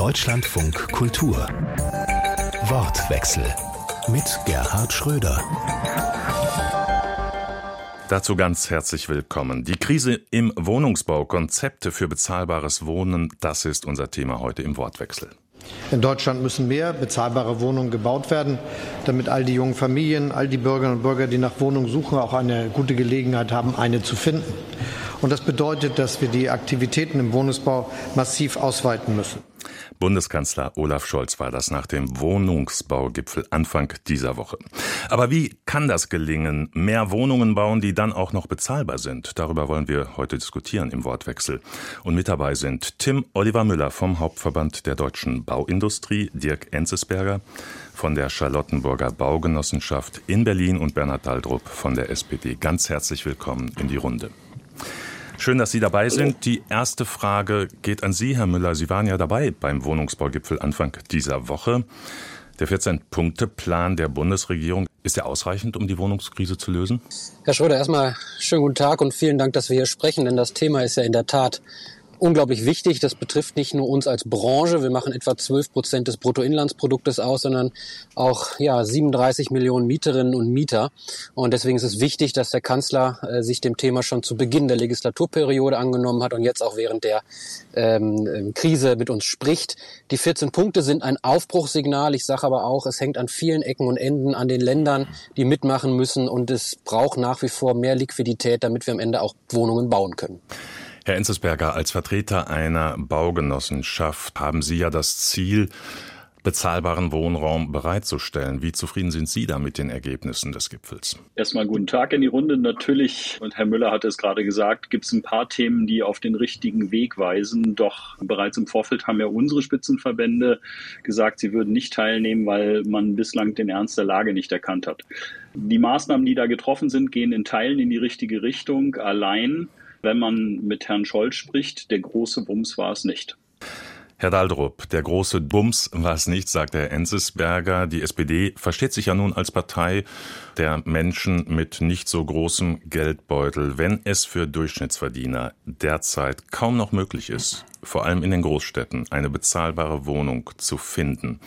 Deutschlandfunk Kultur. Wortwechsel mit Gerhard Schröder. Dazu ganz herzlich willkommen. Die Krise im Wohnungsbau, Konzepte für bezahlbares Wohnen, das ist unser Thema heute im Wortwechsel. In Deutschland müssen mehr bezahlbare Wohnungen gebaut werden, damit all die jungen Familien, all die Bürgerinnen und Bürger, die nach Wohnungen suchen, auch eine gute Gelegenheit haben, eine zu finden. Und das bedeutet, dass wir die Aktivitäten im Wohnungsbau massiv ausweiten müssen. Bundeskanzler Olaf Scholz war das nach dem Wohnungsbaugipfel Anfang dieser Woche. Aber wie kann das gelingen? Mehr Wohnungen bauen, die dann auch noch bezahlbar sind? Darüber wollen wir heute diskutieren im Wortwechsel. Und mit dabei sind Tim Oliver Müller vom Hauptverband der deutschen Bauindustrie, Dirk Enzesberger von der Charlottenburger Baugenossenschaft in Berlin und Bernhard Daldrup von der SPD. Ganz herzlich willkommen in die Runde. Schön, dass Sie dabei sind. Die erste Frage geht an Sie, Herr Müller. Sie waren ja dabei beim Wohnungsbaugipfel Anfang dieser Woche. Der 14-Punkte-Plan der Bundesregierung, ist er ausreichend, um die Wohnungskrise zu lösen? Herr Schröder, erstmal schönen guten Tag und vielen Dank, dass wir hier sprechen, denn das Thema ist ja in der Tat unglaublich wichtig. Das betrifft nicht nur uns als Branche. Wir machen etwa 12 Prozent des Bruttoinlandsproduktes aus, sondern auch ja, 37 Millionen Mieterinnen und Mieter. Und deswegen ist es wichtig, dass der Kanzler äh, sich dem Thema schon zu Beginn der Legislaturperiode angenommen hat und jetzt auch während der ähm, ähm Krise mit uns spricht. Die 14 Punkte sind ein Aufbruchssignal. Ich sage aber auch, es hängt an vielen Ecken und Enden an den Ländern, die mitmachen müssen. Und es braucht nach wie vor mehr Liquidität, damit wir am Ende auch Wohnungen bauen können. Herr Enzesberger, als Vertreter einer Baugenossenschaft haben Sie ja das Ziel, bezahlbaren Wohnraum bereitzustellen. Wie zufrieden sind Sie da mit den Ergebnissen des Gipfels? Erstmal guten Tag in die Runde. Natürlich, und Herr Müller hat es gerade gesagt, gibt es ein paar Themen, die auf den richtigen Weg weisen. Doch bereits im Vorfeld haben ja unsere Spitzenverbände gesagt, sie würden nicht teilnehmen, weil man bislang den Ernst der Lage nicht erkannt hat. Die Maßnahmen, die da getroffen sind, gehen in Teilen in die richtige Richtung. Allein wenn man mit Herrn Scholz spricht, der große Bums war es nicht. Herr Daldrup, der große Bums war es nicht, sagt Herr Enzesberger. Die SPD versteht sich ja nun als Partei der Menschen mit nicht so großem Geldbeutel. Wenn es für Durchschnittsverdiener derzeit kaum noch möglich ist, vor allem in den Großstädten, eine bezahlbare Wohnung zu finden,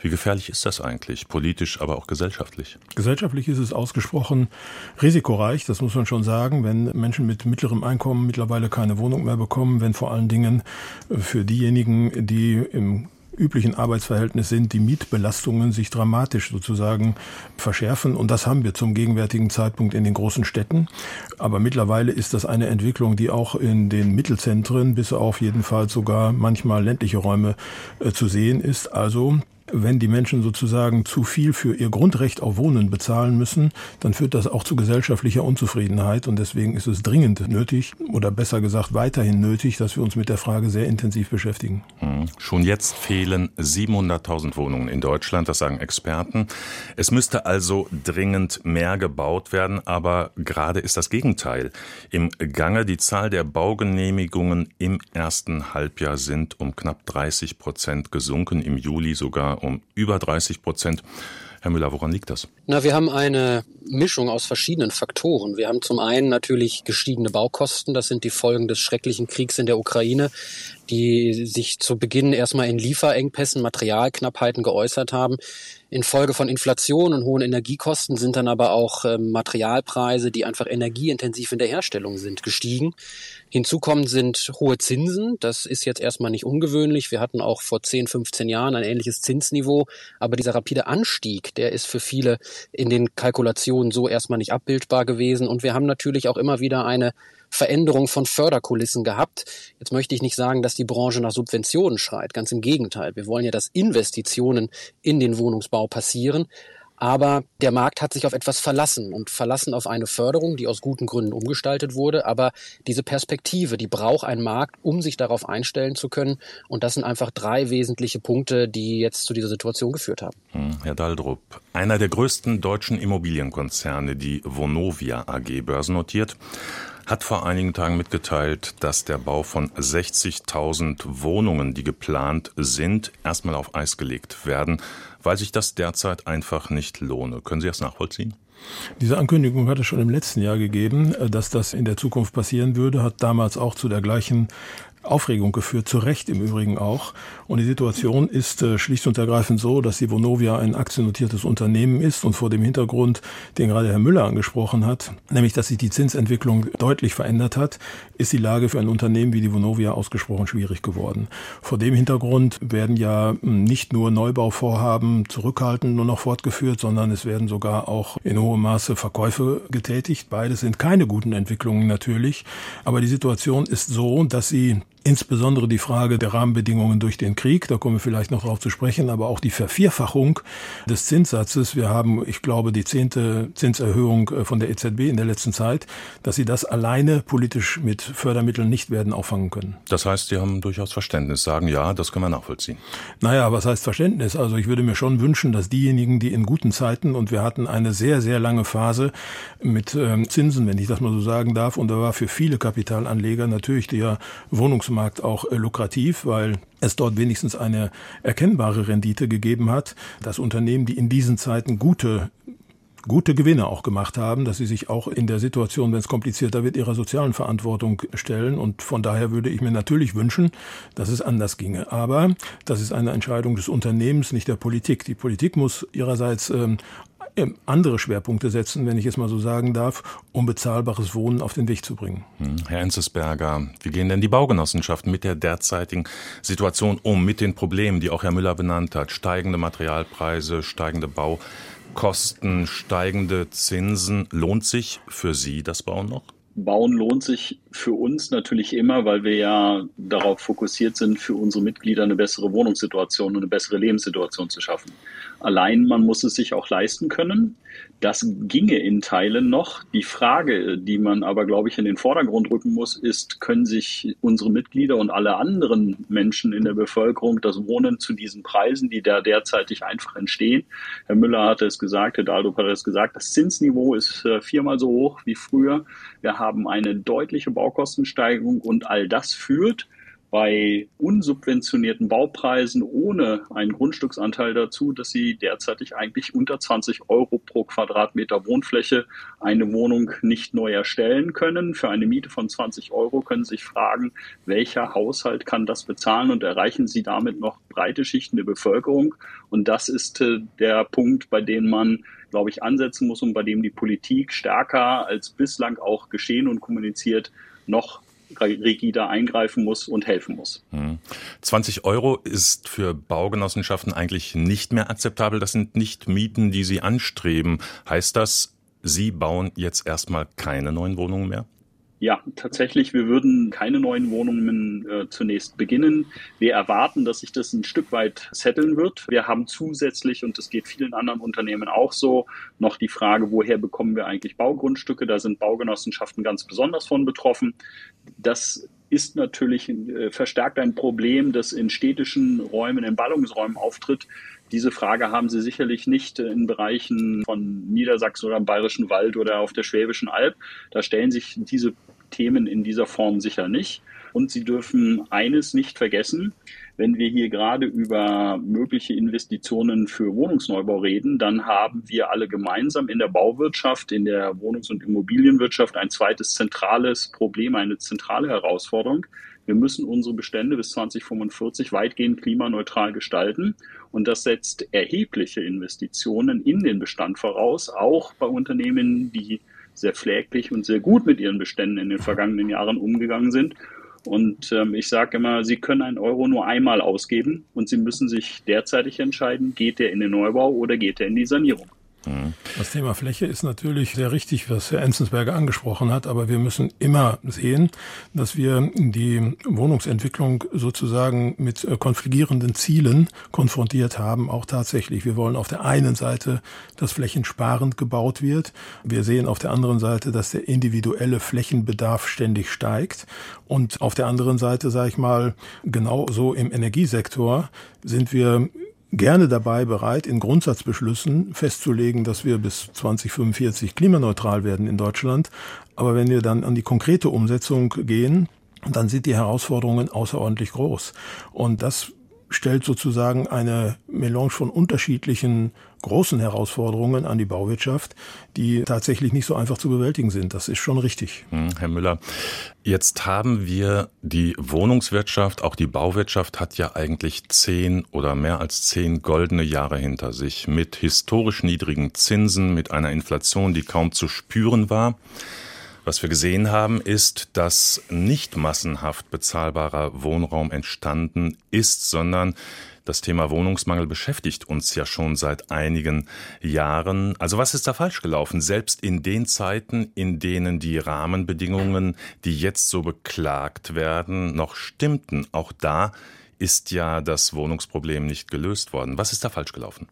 wie gefährlich ist das eigentlich, politisch, aber auch gesellschaftlich? Gesellschaftlich ist es ausgesprochen risikoreich, das muss man schon sagen, wenn Menschen mit mittlerem Einkommen mittlerweile keine Wohnung mehr bekommen, wenn vor allen Dingen für diejenigen, die im üblichen Arbeitsverhältnis sind, die Mietbelastungen sich dramatisch sozusagen verschärfen. Und das haben wir zum gegenwärtigen Zeitpunkt in den großen Städten. Aber mittlerweile ist das eine Entwicklung, die auch in den Mittelzentren bis auf jeden Fall sogar manchmal ländliche Räume äh, zu sehen ist. Also wenn die Menschen sozusagen zu viel für ihr Grundrecht auf Wohnen bezahlen müssen, dann führt das auch zu gesellschaftlicher Unzufriedenheit. Und deswegen ist es dringend nötig, oder besser gesagt weiterhin nötig, dass wir uns mit der Frage sehr intensiv beschäftigen. Hm. Schon jetzt fehlen 700.000 Wohnungen in Deutschland, das sagen Experten. Es müsste also dringend mehr gebaut werden, aber gerade ist das Gegenteil im Gange. Die Zahl der Baugenehmigungen im ersten Halbjahr sind um knapp 30 Prozent gesunken, im Juli sogar um über 30 Prozent. Herr Müller, woran liegt das? Na, wir haben eine Mischung aus verschiedenen Faktoren. Wir haben zum einen natürlich gestiegene Baukosten. Das sind die Folgen des schrecklichen Kriegs in der Ukraine, die sich zu Beginn erstmal in Lieferengpässen, Materialknappheiten geäußert haben. Infolge von Inflation und hohen Energiekosten sind dann aber auch äh, Materialpreise, die einfach energieintensiv in der Herstellung sind, gestiegen. Hinzukommend sind hohe Zinsen. Das ist jetzt erstmal nicht ungewöhnlich. Wir hatten auch vor 10, 15 Jahren ein ähnliches Zinsniveau. Aber dieser rapide Anstieg, der ist für viele in den Kalkulationen so erstmal nicht abbildbar gewesen. Und wir haben natürlich auch immer wieder eine Veränderung von Förderkulissen gehabt. Jetzt möchte ich nicht sagen, dass die Branche nach Subventionen schreit. Ganz im Gegenteil. Wir wollen ja, dass Investitionen in den Wohnungsbau passieren. Aber der Markt hat sich auf etwas verlassen und verlassen auf eine Förderung, die aus guten Gründen umgestaltet wurde. Aber diese Perspektive, die braucht ein Markt, um sich darauf einstellen zu können. Und das sind einfach drei wesentliche Punkte, die jetzt zu dieser Situation geführt haben. Hm, Herr Daldrup, einer der größten deutschen Immobilienkonzerne, die Vonovia AG börsennotiert, hat vor einigen Tagen mitgeteilt, dass der Bau von 60.000 Wohnungen, die geplant sind, erstmal auf Eis gelegt werden, weil sich das derzeit einfach nicht lohne. Können Sie das nachvollziehen? Diese Ankündigung hat es schon im letzten Jahr gegeben, äh, dass das in der Zukunft passieren würde, hat damals auch zu der gleichen Aufregung geführt, zu Recht im Übrigen auch. Und die Situation ist äh, schlicht und ergreifend so, dass die Vonovia ein aktiennotiertes Unternehmen ist und vor dem Hintergrund, den gerade Herr Müller angesprochen hat, nämlich dass sich die Zinsentwicklung deutlich verändert hat, ist die Lage für ein Unternehmen wie die Vonovia ausgesprochen schwierig geworden. Vor dem Hintergrund werden ja hm, nicht nur Neubauvorhaben zurückhaltend nur noch fortgeführt, sondern es werden sogar auch in hohem Maße Verkäufe getätigt. Beides sind keine guten Entwicklungen natürlich, aber die Situation ist so, dass sie Insbesondere die Frage der Rahmenbedingungen durch den Krieg, da kommen wir vielleicht noch darauf zu sprechen, aber auch die Vervierfachung des Zinssatzes. Wir haben, ich glaube, die zehnte Zinserhöhung äh, von der EZB in der letzten Zeit, dass sie das alleine politisch mit Fördermitteln nicht werden auffangen können. Das heißt, Sie haben durchaus Verständnis, sagen ja, das können wir nachvollziehen. Naja, was heißt Verständnis? Also ich würde mir schon wünschen, dass diejenigen, die in guten Zeiten, und wir hatten eine sehr, sehr lange Phase mit ähm, Zinsen, wenn ich das mal so sagen darf, und da war für viele Kapitalanleger natürlich der Wohnungsmarkt Finanzmarkt auch äh, lukrativ, weil es dort wenigstens eine erkennbare Rendite gegeben hat, dass Unternehmen, die in diesen Zeiten gute gute Gewinne auch gemacht haben, dass sie sich auch in der Situation, wenn es komplizierter wird, ihrer sozialen Verantwortung stellen. Und von daher würde ich mir natürlich wünschen, dass es anders ginge. Aber das ist eine Entscheidung des Unternehmens, nicht der Politik. Die Politik muss ihrerseits ähm, andere Schwerpunkte setzen, wenn ich es mal so sagen darf, um bezahlbares Wohnen auf den Weg zu bringen. Hm, Herr Enzesberger, wie gehen denn die Baugenossenschaften mit der derzeitigen Situation um, mit den Problemen, die auch Herr Müller benannt hat, steigende Materialpreise, steigende Baukosten, steigende Zinsen? Lohnt sich für Sie das Bauen noch? Bauen lohnt sich für uns natürlich immer, weil wir ja darauf fokussiert sind, für unsere Mitglieder eine bessere Wohnungssituation und eine bessere Lebenssituation zu schaffen. Allein man muss es sich auch leisten können. Das ginge in Teilen noch. Die Frage, die man aber, glaube ich, in den Vordergrund rücken muss, ist, können sich unsere Mitglieder und alle anderen Menschen in der Bevölkerung das Wohnen zu diesen Preisen, die da derzeitig einfach entstehen? Herr Müller hatte es gesagt, Herr Daldo hat es gesagt, das Zinsniveau ist äh, viermal so hoch wie früher. Wir haben eine deutliche Baukostensteigerung und all das führt bei unsubventionierten Baupreisen ohne einen Grundstücksanteil dazu, dass sie derzeitig eigentlich unter 20 Euro pro Quadratmeter Wohnfläche eine Wohnung nicht neu erstellen können. Für eine Miete von 20 Euro können Sie sich fragen, welcher Haushalt kann das bezahlen und erreichen Sie damit noch breite Schichten der Bevölkerung? Und das ist äh, der Punkt, bei dem man glaube ich, ansetzen muss und bei dem die Politik stärker als bislang auch geschehen und kommuniziert noch rigider eingreifen muss und helfen muss. 20 hm. Euro ist für Baugenossenschaften eigentlich nicht mehr akzeptabel. Das sind nicht Mieten, die sie anstreben. Heißt das, Sie bauen jetzt erstmal keine neuen Wohnungen mehr? Ja, tatsächlich, wir würden keine neuen Wohnungen äh, zunächst beginnen. Wir erwarten, dass sich das ein Stück weit setteln wird. Wir haben zusätzlich, und das geht vielen anderen Unternehmen auch so, noch die Frage, woher bekommen wir eigentlich Baugrundstücke? Da sind Baugenossenschaften ganz besonders von betroffen. Das ist natürlich äh, verstärkt ein Problem, das in städtischen Räumen, in Ballungsräumen auftritt. Diese Frage haben Sie sicherlich nicht in Bereichen von Niedersachsen oder im Bayerischen Wald oder auf der Schwäbischen Alb. Da stellen sich diese Themen in dieser Form sicher nicht. Und Sie dürfen eines nicht vergessen, wenn wir hier gerade über mögliche Investitionen für Wohnungsneubau reden, dann haben wir alle gemeinsam in der Bauwirtschaft, in der Wohnungs- und Immobilienwirtschaft ein zweites zentrales Problem, eine zentrale Herausforderung. Wir müssen unsere Bestände bis 2045 weitgehend klimaneutral gestalten. Und das setzt erhebliche Investitionen in den Bestand voraus, auch bei Unternehmen, die sehr pfleglich und sehr gut mit ihren Beständen in den vergangenen Jahren umgegangen sind. Und ähm, ich sage immer, Sie können einen Euro nur einmal ausgeben und Sie müssen sich derzeitig entscheiden, geht der in den Neubau oder geht er in die Sanierung. Das Thema Fläche ist natürlich sehr richtig, was Herr Enzensberger angesprochen hat, aber wir müssen immer sehen, dass wir die Wohnungsentwicklung sozusagen mit äh, konfligierenden Zielen konfrontiert haben, auch tatsächlich. Wir wollen auf der einen Seite, dass flächensparend gebaut wird. Wir sehen auf der anderen Seite, dass der individuelle Flächenbedarf ständig steigt. Und auf der anderen Seite, sage ich mal, genauso im Energiesektor sind wir gerne dabei bereit, in Grundsatzbeschlüssen festzulegen, dass wir bis 2045 klimaneutral werden in Deutschland. Aber wenn wir dann an die konkrete Umsetzung gehen, dann sind die Herausforderungen außerordentlich groß. Und das stellt sozusagen eine Melange von unterschiedlichen großen Herausforderungen an die Bauwirtschaft, die tatsächlich nicht so einfach zu bewältigen sind. Das ist schon richtig. Hm, Herr Müller, jetzt haben wir die Wohnungswirtschaft, auch die Bauwirtschaft hat ja eigentlich zehn oder mehr als zehn goldene Jahre hinter sich mit historisch niedrigen Zinsen, mit einer Inflation, die kaum zu spüren war. Was wir gesehen haben, ist, dass nicht massenhaft bezahlbarer Wohnraum entstanden ist, sondern das Thema Wohnungsmangel beschäftigt uns ja schon seit einigen Jahren. Also was ist da falsch gelaufen? Selbst in den Zeiten, in denen die Rahmenbedingungen, die jetzt so beklagt werden, noch stimmten, auch da ist ja das Wohnungsproblem nicht gelöst worden. Was ist da falsch gelaufen?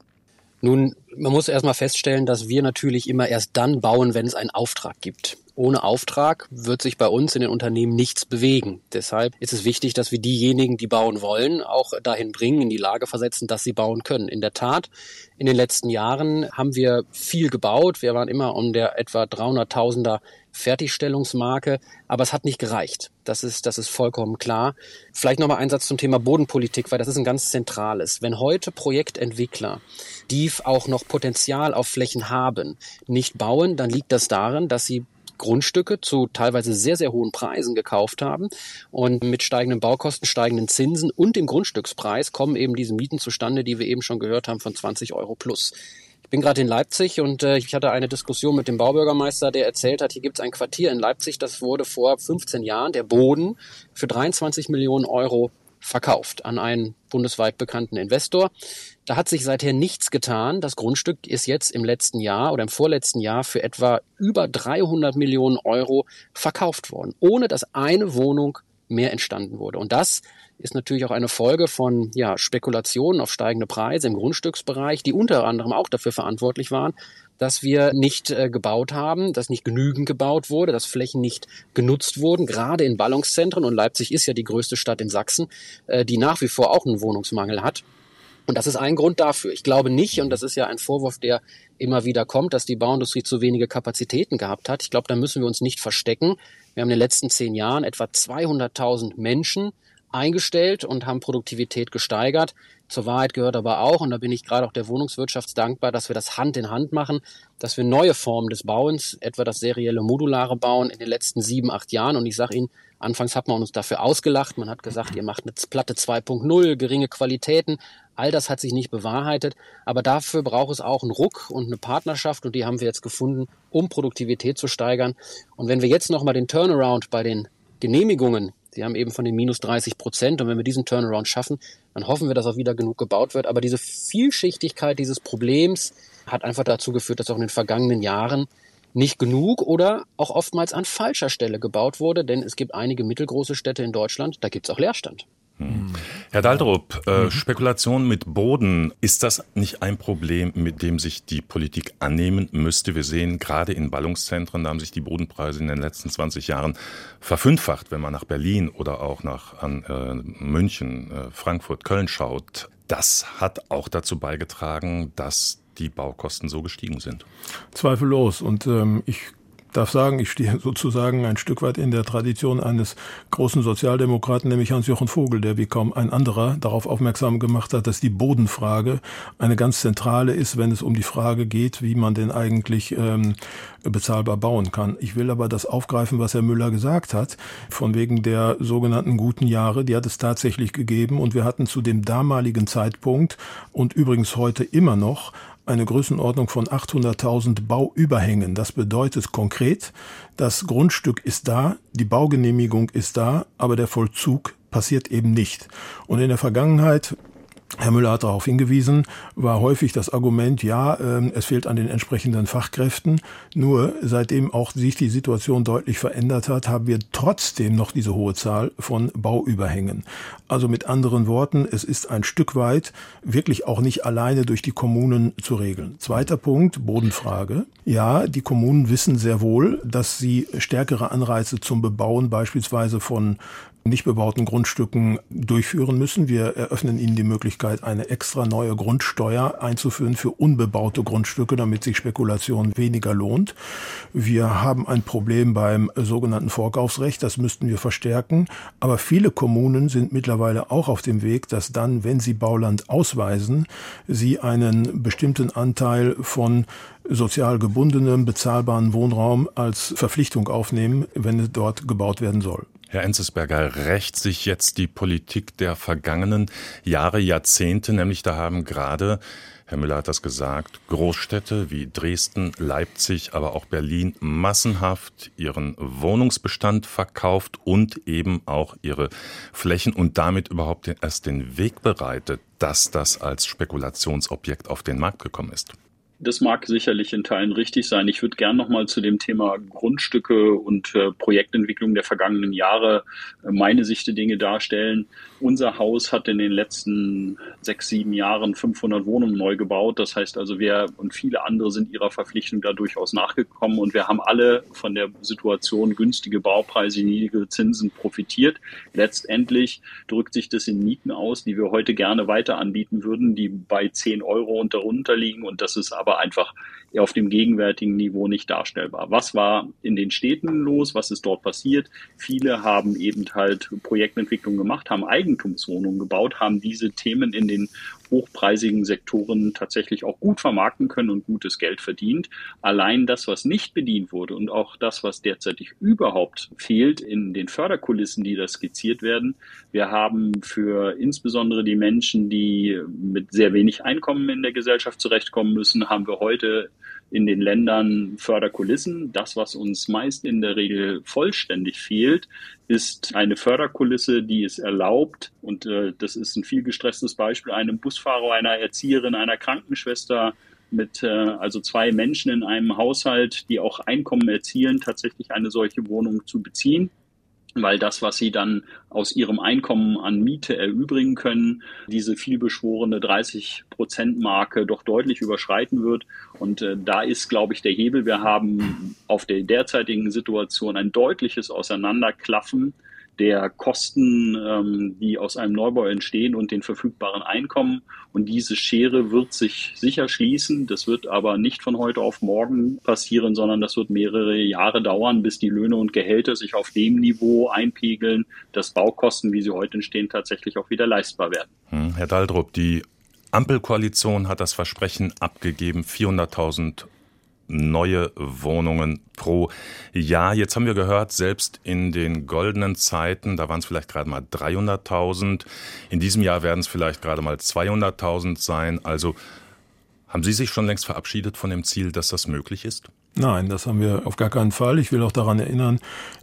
Nun, man muss erstmal feststellen, dass wir natürlich immer erst dann bauen, wenn es einen Auftrag gibt ohne Auftrag wird sich bei uns in den Unternehmen nichts bewegen. Deshalb ist es wichtig, dass wir diejenigen, die bauen wollen, auch dahin bringen, in die Lage versetzen, dass sie bauen können. In der Tat, in den letzten Jahren haben wir viel gebaut. Wir waren immer um der etwa 300.000er Fertigstellungsmarke, aber es hat nicht gereicht. Das ist, das ist vollkommen klar. Vielleicht nochmal ein Satz zum Thema Bodenpolitik, weil das ist ein ganz zentrales. Wenn heute Projektentwickler, die auch noch Potenzial auf Flächen haben, nicht bauen, dann liegt das darin, dass sie Grundstücke zu teilweise sehr, sehr hohen Preisen gekauft haben. Und mit steigenden Baukosten, steigenden Zinsen und dem Grundstückspreis kommen eben diese Mieten zustande, die wir eben schon gehört haben, von 20 Euro plus. Ich bin gerade in Leipzig und äh, ich hatte eine Diskussion mit dem Baubürgermeister, der erzählt hat, hier gibt es ein Quartier in Leipzig, das wurde vor 15 Jahren, der Boden, für 23 Millionen Euro verkauft an einen bundesweit bekannten Investor. Da hat sich seither nichts getan. Das Grundstück ist jetzt im letzten Jahr oder im vorletzten Jahr für etwa über 300 Millionen Euro verkauft worden, ohne dass eine Wohnung mehr entstanden wurde. Und das ist natürlich auch eine Folge von ja, Spekulationen auf steigende Preise im Grundstücksbereich, die unter anderem auch dafür verantwortlich waren, dass wir nicht äh, gebaut haben, dass nicht genügend gebaut wurde, dass Flächen nicht genutzt wurden, gerade in Ballungszentren. Und Leipzig ist ja die größte Stadt in Sachsen, äh, die nach wie vor auch einen Wohnungsmangel hat. Und das ist ein Grund dafür. Ich glaube nicht, und das ist ja ein Vorwurf, der immer wieder kommt, dass die Bauindustrie zu wenige Kapazitäten gehabt hat. Ich glaube, da müssen wir uns nicht verstecken. Wir haben in den letzten zehn Jahren etwa 200.000 Menschen eingestellt und haben Produktivität gesteigert. Zur Wahrheit gehört aber auch, und da bin ich gerade auch der Wohnungswirtschaft dankbar, dass wir das Hand in Hand machen, dass wir neue Formen des Bauens, etwa das serielle modulare Bauen in den letzten sieben, acht Jahren, und ich sage Ihnen, anfangs hat man uns dafür ausgelacht, man hat gesagt, ihr macht eine Platte 2.0, geringe Qualitäten, all das hat sich nicht bewahrheitet, aber dafür braucht es auch einen Ruck und eine Partnerschaft, und die haben wir jetzt gefunden, um Produktivität zu steigern. Und wenn wir jetzt nochmal den Turnaround bei den Genehmigungen Sie haben eben von den minus 30 Prozent. Und wenn wir diesen Turnaround schaffen, dann hoffen wir, dass auch wieder genug gebaut wird. Aber diese Vielschichtigkeit dieses Problems hat einfach dazu geführt, dass auch in den vergangenen Jahren nicht genug oder auch oftmals an falscher Stelle gebaut wurde. Denn es gibt einige mittelgroße Städte in Deutschland, da gibt es auch Leerstand. Hm. Herr Daldrup, äh, mhm. Spekulation mit Boden, ist das nicht ein Problem, mit dem sich die Politik annehmen müsste? Wir sehen gerade in Ballungszentren, da haben sich die Bodenpreise in den letzten 20 Jahren verfünffacht, wenn man nach Berlin oder auch nach an, äh, München, äh, Frankfurt, Köln schaut. Das hat auch dazu beigetragen, dass die Baukosten so gestiegen sind. Zweifellos. Und ähm, ich darf sagen, ich stehe sozusagen ein Stück weit in der Tradition eines großen Sozialdemokraten, nämlich Hans-Jochen Vogel, der wie kaum ein anderer darauf aufmerksam gemacht hat, dass die Bodenfrage eine ganz zentrale ist, wenn es um die Frage geht, wie man denn eigentlich ähm, bezahlbar bauen kann. Ich will aber das aufgreifen, was Herr Müller gesagt hat, von wegen der sogenannten guten Jahre, die hat es tatsächlich gegeben und wir hatten zu dem damaligen Zeitpunkt und übrigens heute immer noch eine Größenordnung von 800.000 Bauüberhängen. Das bedeutet konkret, das Grundstück ist da, die Baugenehmigung ist da, aber der Vollzug passiert eben nicht. Und in der Vergangenheit Herr Müller hat darauf hingewiesen, war häufig das Argument, ja, äh, es fehlt an den entsprechenden Fachkräften. Nur seitdem auch sich die Situation deutlich verändert hat, haben wir trotzdem noch diese hohe Zahl von Bauüberhängen. Also mit anderen Worten, es ist ein Stück weit wirklich auch nicht alleine durch die Kommunen zu regeln. Zweiter Punkt, Bodenfrage. Ja, die Kommunen wissen sehr wohl, dass sie stärkere Anreize zum Bebauen beispielsweise von nicht bebauten Grundstücken durchführen müssen. Wir eröffnen ihnen die Möglichkeit, eine extra neue Grundsteuer einzuführen für unbebaute Grundstücke, damit sich Spekulation weniger lohnt. Wir haben ein Problem beim sogenannten Vorkaufsrecht, das müssten wir verstärken. Aber viele Kommunen sind mittlerweile auch auf dem Weg, dass dann, wenn sie Bauland ausweisen, sie einen bestimmten Anteil von sozial gebundenem, bezahlbaren Wohnraum als Verpflichtung aufnehmen, wenn dort gebaut werden soll. Herr Enzesberger, rächt sich jetzt die Politik der vergangenen Jahre, Jahrzehnte, nämlich da haben gerade Herr Müller hat das gesagt, Großstädte wie Dresden, Leipzig, aber auch Berlin massenhaft ihren Wohnungsbestand verkauft und eben auch ihre Flächen und damit überhaupt erst den Weg bereitet, dass das als Spekulationsobjekt auf den Markt gekommen ist. Das mag sicherlich in Teilen richtig sein. Ich würde gern noch mal zu dem Thema Grundstücke und äh, Projektentwicklung der vergangenen Jahre äh, meine Sicht der Dinge darstellen. Unser Haus hat in den letzten sechs, sieben Jahren 500 Wohnungen neu gebaut. Das heißt also, wir und viele andere sind ihrer Verpflichtung da durchaus nachgekommen und wir haben alle von der Situation günstige Baupreise, niedrige Zinsen profitiert. Letztendlich drückt sich das in Mieten aus, die wir heute gerne weiter anbieten würden, die bei 10 Euro und darunter liegen und das ist aber einfach auf dem gegenwärtigen Niveau nicht darstellbar. Was war in den Städten los? Was ist dort passiert? Viele haben eben halt Projektentwicklung gemacht, haben Eigentumswohnungen gebaut, haben diese Themen in den hochpreisigen Sektoren tatsächlich auch gut vermarkten können und gutes Geld verdient. Allein das, was nicht bedient wurde und auch das, was derzeitig überhaupt fehlt in den Förderkulissen, die da skizziert werden. Wir haben für insbesondere die Menschen, die mit sehr wenig Einkommen in der Gesellschaft zurechtkommen müssen, haben wir heute in den Ländern Förderkulissen. Das, was uns meist in der Regel vollständig fehlt, ist eine Förderkulisse, die es erlaubt, und äh, das ist ein viel gestresstes Beispiel, einem Busfahrer, einer Erzieherin, einer Krankenschwester mit äh, also zwei Menschen in einem Haushalt, die auch Einkommen erzielen, tatsächlich eine solche Wohnung zu beziehen weil das, was sie dann aus ihrem Einkommen an Miete erübrigen können, diese vielbeschworene 30 Prozent Marke doch deutlich überschreiten wird. Und äh, da ist, glaube ich, der Hebel. Wir haben auf der derzeitigen Situation ein deutliches Auseinanderklaffen der Kosten, ähm, die aus einem Neubau entstehen und den verfügbaren Einkommen. Und diese Schere wird sich sicher schließen. Das wird aber nicht von heute auf morgen passieren, sondern das wird mehrere Jahre dauern, bis die Löhne und Gehälter sich auf dem Niveau einpegeln, dass Baukosten, wie sie heute entstehen, tatsächlich auch wieder leistbar werden. Hm, Herr Daldrup, die Ampelkoalition hat das Versprechen abgegeben, 400.000 neue Wohnungen pro Jahr. Jetzt haben wir gehört, selbst in den goldenen Zeiten, da waren es vielleicht gerade mal 300.000. In diesem Jahr werden es vielleicht gerade mal 200.000 sein. Also haben Sie sich schon längst verabschiedet von dem Ziel, dass das möglich ist? Nein, das haben wir auf gar keinen Fall. Ich will auch daran erinnern,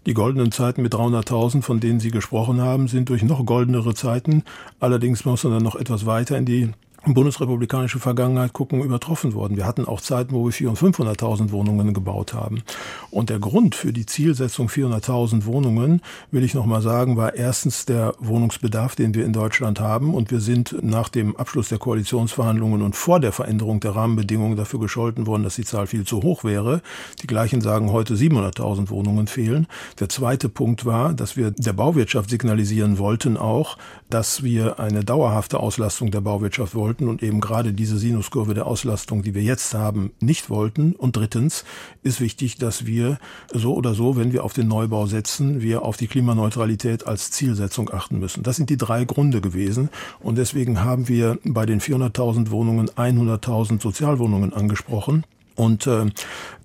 die goldenen Zeiten mit 300.000, von denen Sie gesprochen haben, sind durch noch goldenere Zeiten. Allerdings muss man dann noch etwas weiter in die bundesrepublikanische Vergangenheit gucken, übertroffen worden. Wir hatten auch Zeiten, wo wir 400.000 und 500.000 Wohnungen gebaut haben. Und der Grund für die Zielsetzung 400.000 Wohnungen, will ich nochmal sagen, war erstens der Wohnungsbedarf, den wir in Deutschland haben. Und wir sind nach dem Abschluss der Koalitionsverhandlungen und vor der Veränderung der Rahmenbedingungen dafür gescholten worden, dass die Zahl viel zu hoch wäre. Die gleichen sagen heute 700.000 Wohnungen fehlen. Der zweite Punkt war, dass wir der Bauwirtschaft signalisieren wollten auch, dass wir eine dauerhafte Auslastung der Bauwirtschaft wollten wollten und eben gerade diese Sinuskurve der Auslastung, die wir jetzt haben, nicht wollten. Und drittens ist wichtig, dass wir so oder so, wenn wir auf den Neubau setzen, wir auf die Klimaneutralität als Zielsetzung achten müssen. Das sind die drei Gründe gewesen. Und deswegen haben wir bei den 400.000 Wohnungen 100.000 Sozialwohnungen angesprochen. Und äh,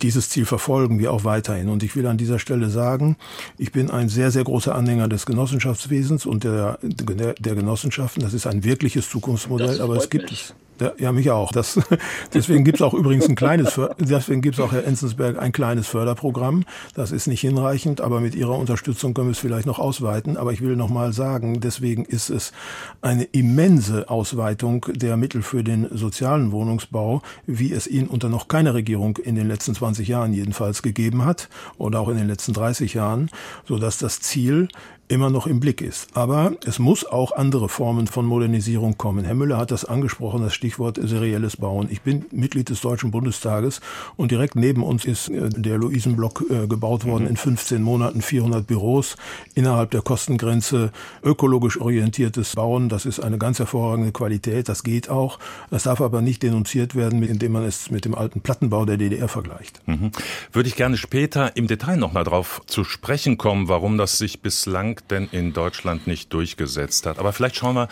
dieses Ziel verfolgen wir auch weiterhin. Und ich will an dieser Stelle sagen, ich bin ein sehr, sehr großer Anhänger des Genossenschaftswesens und der, der, der Genossenschaften. Das ist ein wirkliches Zukunftsmodell, aber es gibt es. Ja, mich auch. Das, deswegen gibt's auch übrigens ein kleines, deswegen gibt's auch Herr Enzensberg ein kleines Förderprogramm. Das ist nicht hinreichend, aber mit Ihrer Unterstützung können wir es vielleicht noch ausweiten. Aber ich will noch mal sagen, deswegen ist es eine immense Ausweitung der Mittel für den sozialen Wohnungsbau, wie es ihn unter noch keiner Regierung in den letzten 20 Jahren jedenfalls gegeben hat oder auch in den letzten 30 Jahren, so dass das Ziel immer noch im Blick ist. Aber es muss auch andere Formen von Modernisierung kommen. Herr Müller hat das angesprochen, das Stichwort serielles Bauen. Ich bin Mitglied des Deutschen Bundestages und direkt neben uns ist äh, der Luisenblock äh, gebaut worden mhm. in 15 Monaten, 400 Büros innerhalb der Kostengrenze, ökologisch orientiertes Bauen. Das ist eine ganz hervorragende Qualität. Das geht auch. Das darf aber nicht denunziert werden, indem man es mit dem alten Plattenbau der DDR vergleicht. Mhm. Würde ich gerne später im Detail nochmal drauf zu sprechen kommen, warum das sich bislang denn in Deutschland nicht durchgesetzt hat. Aber vielleicht schauen wir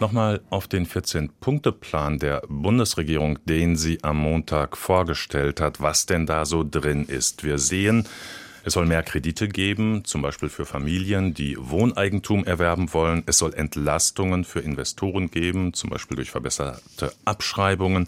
nochmal auf den 14-Punkte-Plan der Bundesregierung, den sie am Montag vorgestellt hat, was denn da so drin ist. Wir sehen, es soll mehr Kredite geben, zum Beispiel für Familien, die Wohneigentum erwerben wollen. Es soll Entlastungen für Investoren geben, zum Beispiel durch verbesserte Abschreibungen.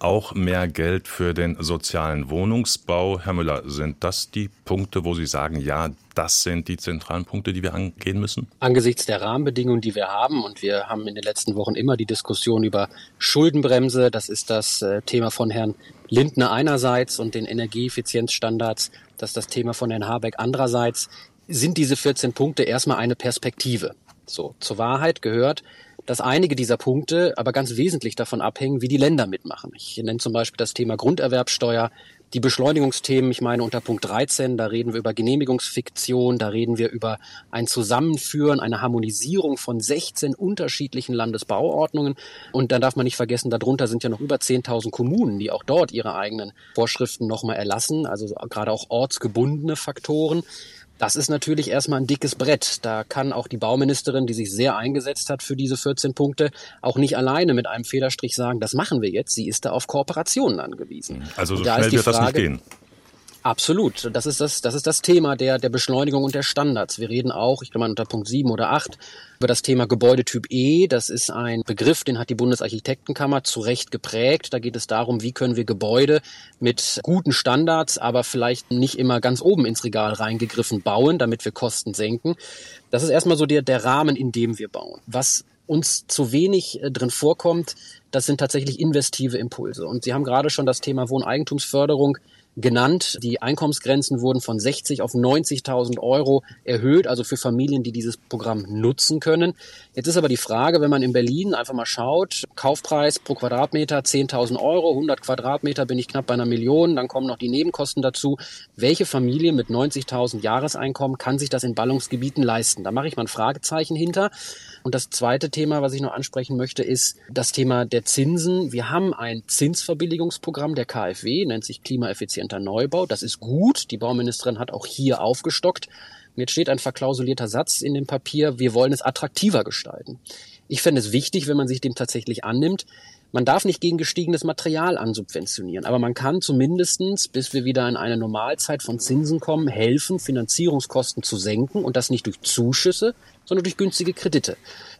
Auch mehr Geld für den sozialen Wohnungsbau. Herr Müller, sind das die Punkte, wo Sie sagen, ja, das sind die zentralen Punkte, die wir angehen müssen? Angesichts der Rahmenbedingungen, die wir haben, und wir haben in den letzten Wochen immer die Diskussion über Schuldenbremse, das ist das äh, Thema von Herrn Lindner einerseits und den Energieeffizienzstandards das ist das Thema von Herrn Habeck. Andererseits sind diese 14 Punkte erstmal eine Perspektive. So, zur Wahrheit gehört, dass einige dieser Punkte aber ganz wesentlich davon abhängen, wie die Länder mitmachen. Ich nenne zum Beispiel das Thema Grunderwerbsteuer, die Beschleunigungsthemen, ich meine unter Punkt 13, da reden wir über Genehmigungsfiktion, da reden wir über ein Zusammenführen, eine Harmonisierung von 16 unterschiedlichen Landesbauordnungen. Und dann darf man nicht vergessen, darunter sind ja noch über 10.000 Kommunen, die auch dort ihre eigenen Vorschriften nochmal erlassen, also gerade auch ortsgebundene Faktoren. Das ist natürlich erstmal ein dickes Brett. Da kann auch die Bauministerin, die sich sehr eingesetzt hat für diese 14 Punkte, auch nicht alleine mit einem Federstrich sagen, das machen wir jetzt. Sie ist da auf Kooperationen angewiesen. Also so schnell wird Frage, das nicht gehen. Absolut. Das ist das, das ist das Thema der, der Beschleunigung und der Standards. Wir reden auch, ich glaube mal unter Punkt 7 oder 8, über das Thema Gebäudetyp E. Das ist ein Begriff, den hat die Bundesarchitektenkammer zu Recht geprägt. Da geht es darum, wie können wir Gebäude mit guten Standards, aber vielleicht nicht immer ganz oben ins Regal reingegriffen bauen, damit wir Kosten senken. Das ist erstmal so der, der Rahmen, in dem wir bauen. Was uns zu wenig äh, drin vorkommt, das sind tatsächlich investive Impulse. Und Sie haben gerade schon das Thema Wohneigentumsförderung genannt. Die Einkommensgrenzen wurden von 60 auf 90.000 Euro erhöht, also für Familien, die dieses Programm nutzen können. Jetzt ist aber die Frage, wenn man in Berlin einfach mal schaut, Kaufpreis pro Quadratmeter 10.000 Euro, 100 Quadratmeter bin ich knapp bei einer Million, dann kommen noch die Nebenkosten dazu. Welche Familie mit 90.000 Jahreseinkommen kann sich das in Ballungsgebieten leisten? Da mache ich mal ein Fragezeichen hinter. Und das zweite Thema, was ich noch ansprechen möchte, ist das Thema der Zinsen. Wir haben ein Zinsverbilligungsprogramm der KfW, nennt sich klimaeffizienter Neubau. Das ist gut. Die Bauministerin hat auch hier aufgestockt. Und jetzt steht ein verklausulierter Satz in dem Papier, wir wollen es attraktiver gestalten. Ich fände es wichtig, wenn man sich dem tatsächlich annimmt, man darf nicht gegen gestiegenes Material ansubventionieren, aber man kann zumindestens, bis wir wieder in eine Normalzeit von Zinsen kommen, helfen, Finanzierungskosten zu senken und das nicht durch Zuschüsse, sondern durch günstige Kredite.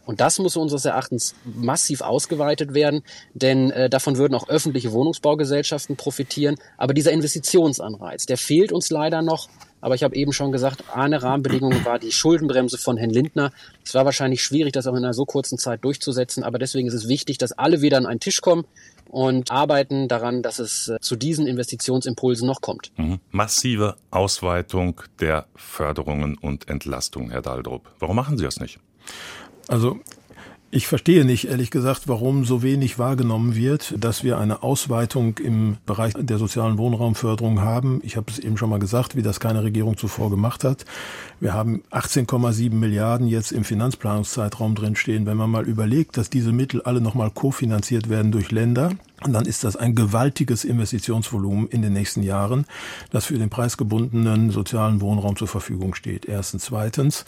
Und das muss unseres Erachtens massiv ausgeweitet werden, denn äh, davon würden auch öffentliche Wohnungsbaugesellschaften profitieren. Aber dieser Investitionsanreiz, der fehlt uns leider noch. Aber ich habe eben schon gesagt, eine Rahmenbedingung war die Schuldenbremse von Herrn Lindner. Es war wahrscheinlich schwierig, das auch in einer so kurzen Zeit durchzusetzen. Aber deswegen ist es wichtig, dass alle wieder an einen Tisch kommen und arbeiten daran, dass es äh, zu diesen Investitionsimpulsen noch kommt. Mhm. Massive Ausweitung der Förderungen und Entlastungen, Herr Daldrup. Warum machen Sie das nicht? Also ich verstehe nicht, ehrlich gesagt, warum so wenig wahrgenommen wird, dass wir eine Ausweitung im Bereich der sozialen Wohnraumförderung haben. Ich habe es eben schon mal gesagt, wie das keine Regierung zuvor gemacht hat. Wir haben 18,7 Milliarden jetzt im Finanzplanungszeitraum drinstehen. Wenn man mal überlegt, dass diese Mittel alle nochmal kofinanziert werden durch Länder, dann ist das ein gewaltiges Investitionsvolumen in den nächsten Jahren, das für den preisgebundenen sozialen Wohnraum zur Verfügung steht. Erstens. Zweitens,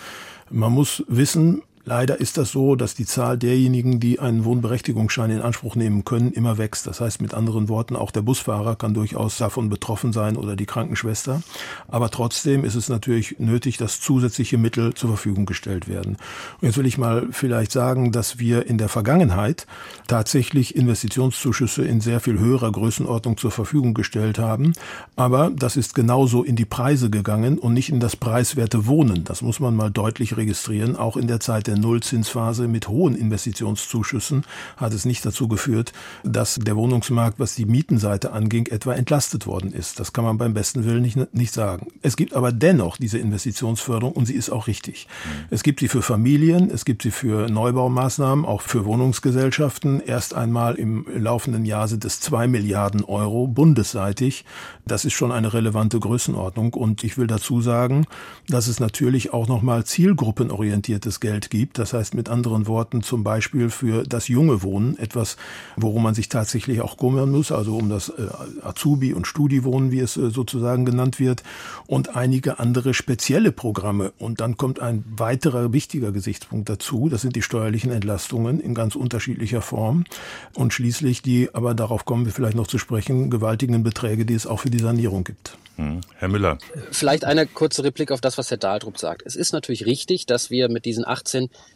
man muss wissen, Leider ist das so, dass die Zahl derjenigen, die einen Wohnberechtigungsschein in Anspruch nehmen können, immer wächst. Das heißt mit anderen Worten, auch der Busfahrer kann durchaus davon betroffen sein oder die Krankenschwester. Aber trotzdem ist es natürlich nötig, dass zusätzliche Mittel zur Verfügung gestellt werden. Und jetzt will ich mal vielleicht sagen, dass wir in der Vergangenheit tatsächlich Investitionszuschüsse in sehr viel höherer Größenordnung zur Verfügung gestellt haben. Aber das ist genauso in die Preise gegangen und nicht in das preiswerte Wohnen. Das muss man mal deutlich registrieren, auch in der Zeit der Nullzinsphase mit hohen Investitionszuschüssen hat es nicht dazu geführt, dass der Wohnungsmarkt, was die Mietenseite anging, etwa entlastet worden ist. Das kann man beim besten Willen nicht, nicht sagen. Es gibt aber dennoch diese Investitionsförderung und sie ist auch richtig. Mhm. Es gibt sie für Familien, es gibt sie für Neubaumaßnahmen, auch für Wohnungsgesellschaften. Erst einmal im laufenden Jahr sind es zwei Milliarden Euro bundesseitig. Das ist schon eine relevante Größenordnung. Und ich will dazu sagen, dass es natürlich auch nochmal zielgruppenorientiertes Geld gibt. Das heißt mit anderen Worten zum Beispiel für das junge Wohnen, etwas, worum man sich tatsächlich auch kümmern muss, also um das äh, Azubi- und Studiwohnen, wie es äh, sozusagen genannt wird, und einige andere spezielle Programme. Und dann kommt ein weiterer wichtiger Gesichtspunkt dazu. Das sind die steuerlichen Entlastungen in ganz unterschiedlicher Form. Und schließlich die, aber darauf kommen wir vielleicht noch zu sprechen, gewaltigen Beträge, die es auch für die Sanierung gibt. Hm. Herr Müller. Vielleicht eine kurze Replik auf das, was Herr Dahldrup sagt. Es ist natürlich richtig, dass wir mit diesen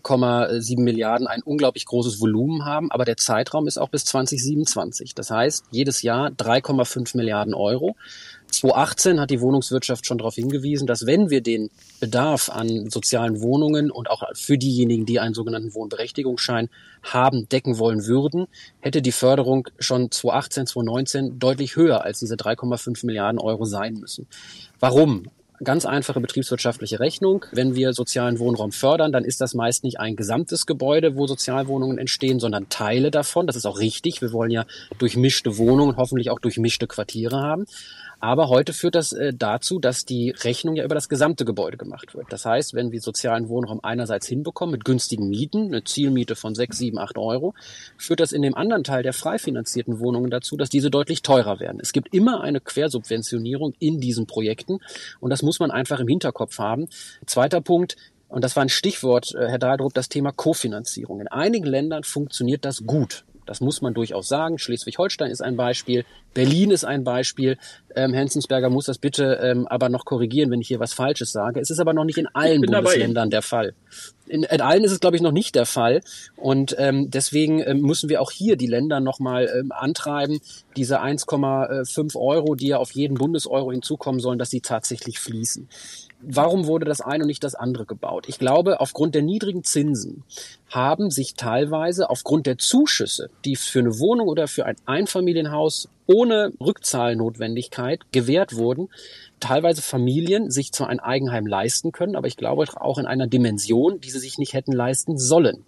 18,7 Milliarden ein unglaublich großes Volumen haben, aber der Zeitraum ist auch bis 2027. Das heißt, jedes Jahr 3,5 Milliarden Euro. 2018 hat die Wohnungswirtschaft schon darauf hingewiesen, dass wenn wir den Bedarf an sozialen Wohnungen und auch für diejenigen, die einen sogenannten Wohnberechtigungsschein haben, decken wollen würden, hätte die Förderung schon 2018, 2019 deutlich höher als diese 3,5 Milliarden Euro sein müssen. Warum? Ganz einfache betriebswirtschaftliche Rechnung. Wenn wir sozialen Wohnraum fördern, dann ist das meist nicht ein gesamtes Gebäude, wo Sozialwohnungen entstehen, sondern Teile davon. Das ist auch richtig. Wir wollen ja durchmischte Wohnungen, hoffentlich auch durchmischte Quartiere haben. Aber heute führt das äh, dazu, dass die Rechnung ja über das gesamte Gebäude gemacht wird. Das heißt, wenn wir sozialen Wohnraum einerseits hinbekommen mit günstigen Mieten, eine Zielmiete von 6, 7, 8 Euro, führt das in dem anderen Teil der frei finanzierten Wohnungen dazu, dass diese deutlich teurer werden. Es gibt immer eine Quersubventionierung in diesen Projekten und das muss man einfach im Hinterkopf haben. Zweiter Punkt, und das war ein Stichwort, äh, Herr Dahldrup, das Thema Kofinanzierung. In einigen Ländern funktioniert das gut. Das muss man durchaus sagen. Schleswig-Holstein ist ein Beispiel, Berlin ist ein Beispiel. Ähm, Hensensberger muss das bitte ähm, aber noch korrigieren, wenn ich hier was Falsches sage. Es ist aber noch nicht in allen Bundesländern der Fall. In, in, allen ist es, glaube ich, noch nicht der Fall. Und ähm, deswegen ähm, müssen wir auch hier die Länder nochmal ähm, antreiben, diese 1,5 Euro, die ja auf jeden Bundeseuro hinzukommen sollen, dass sie tatsächlich fließen warum wurde das eine und nicht das andere gebaut? Ich glaube, aufgrund der niedrigen Zinsen haben sich teilweise aufgrund der Zuschüsse, die für eine Wohnung oder für ein Einfamilienhaus ohne Rückzahlnotwendigkeit gewährt wurden, teilweise Familien sich zwar ein Eigenheim leisten können, aber ich glaube auch in einer Dimension, die sie sich nicht hätten leisten sollen.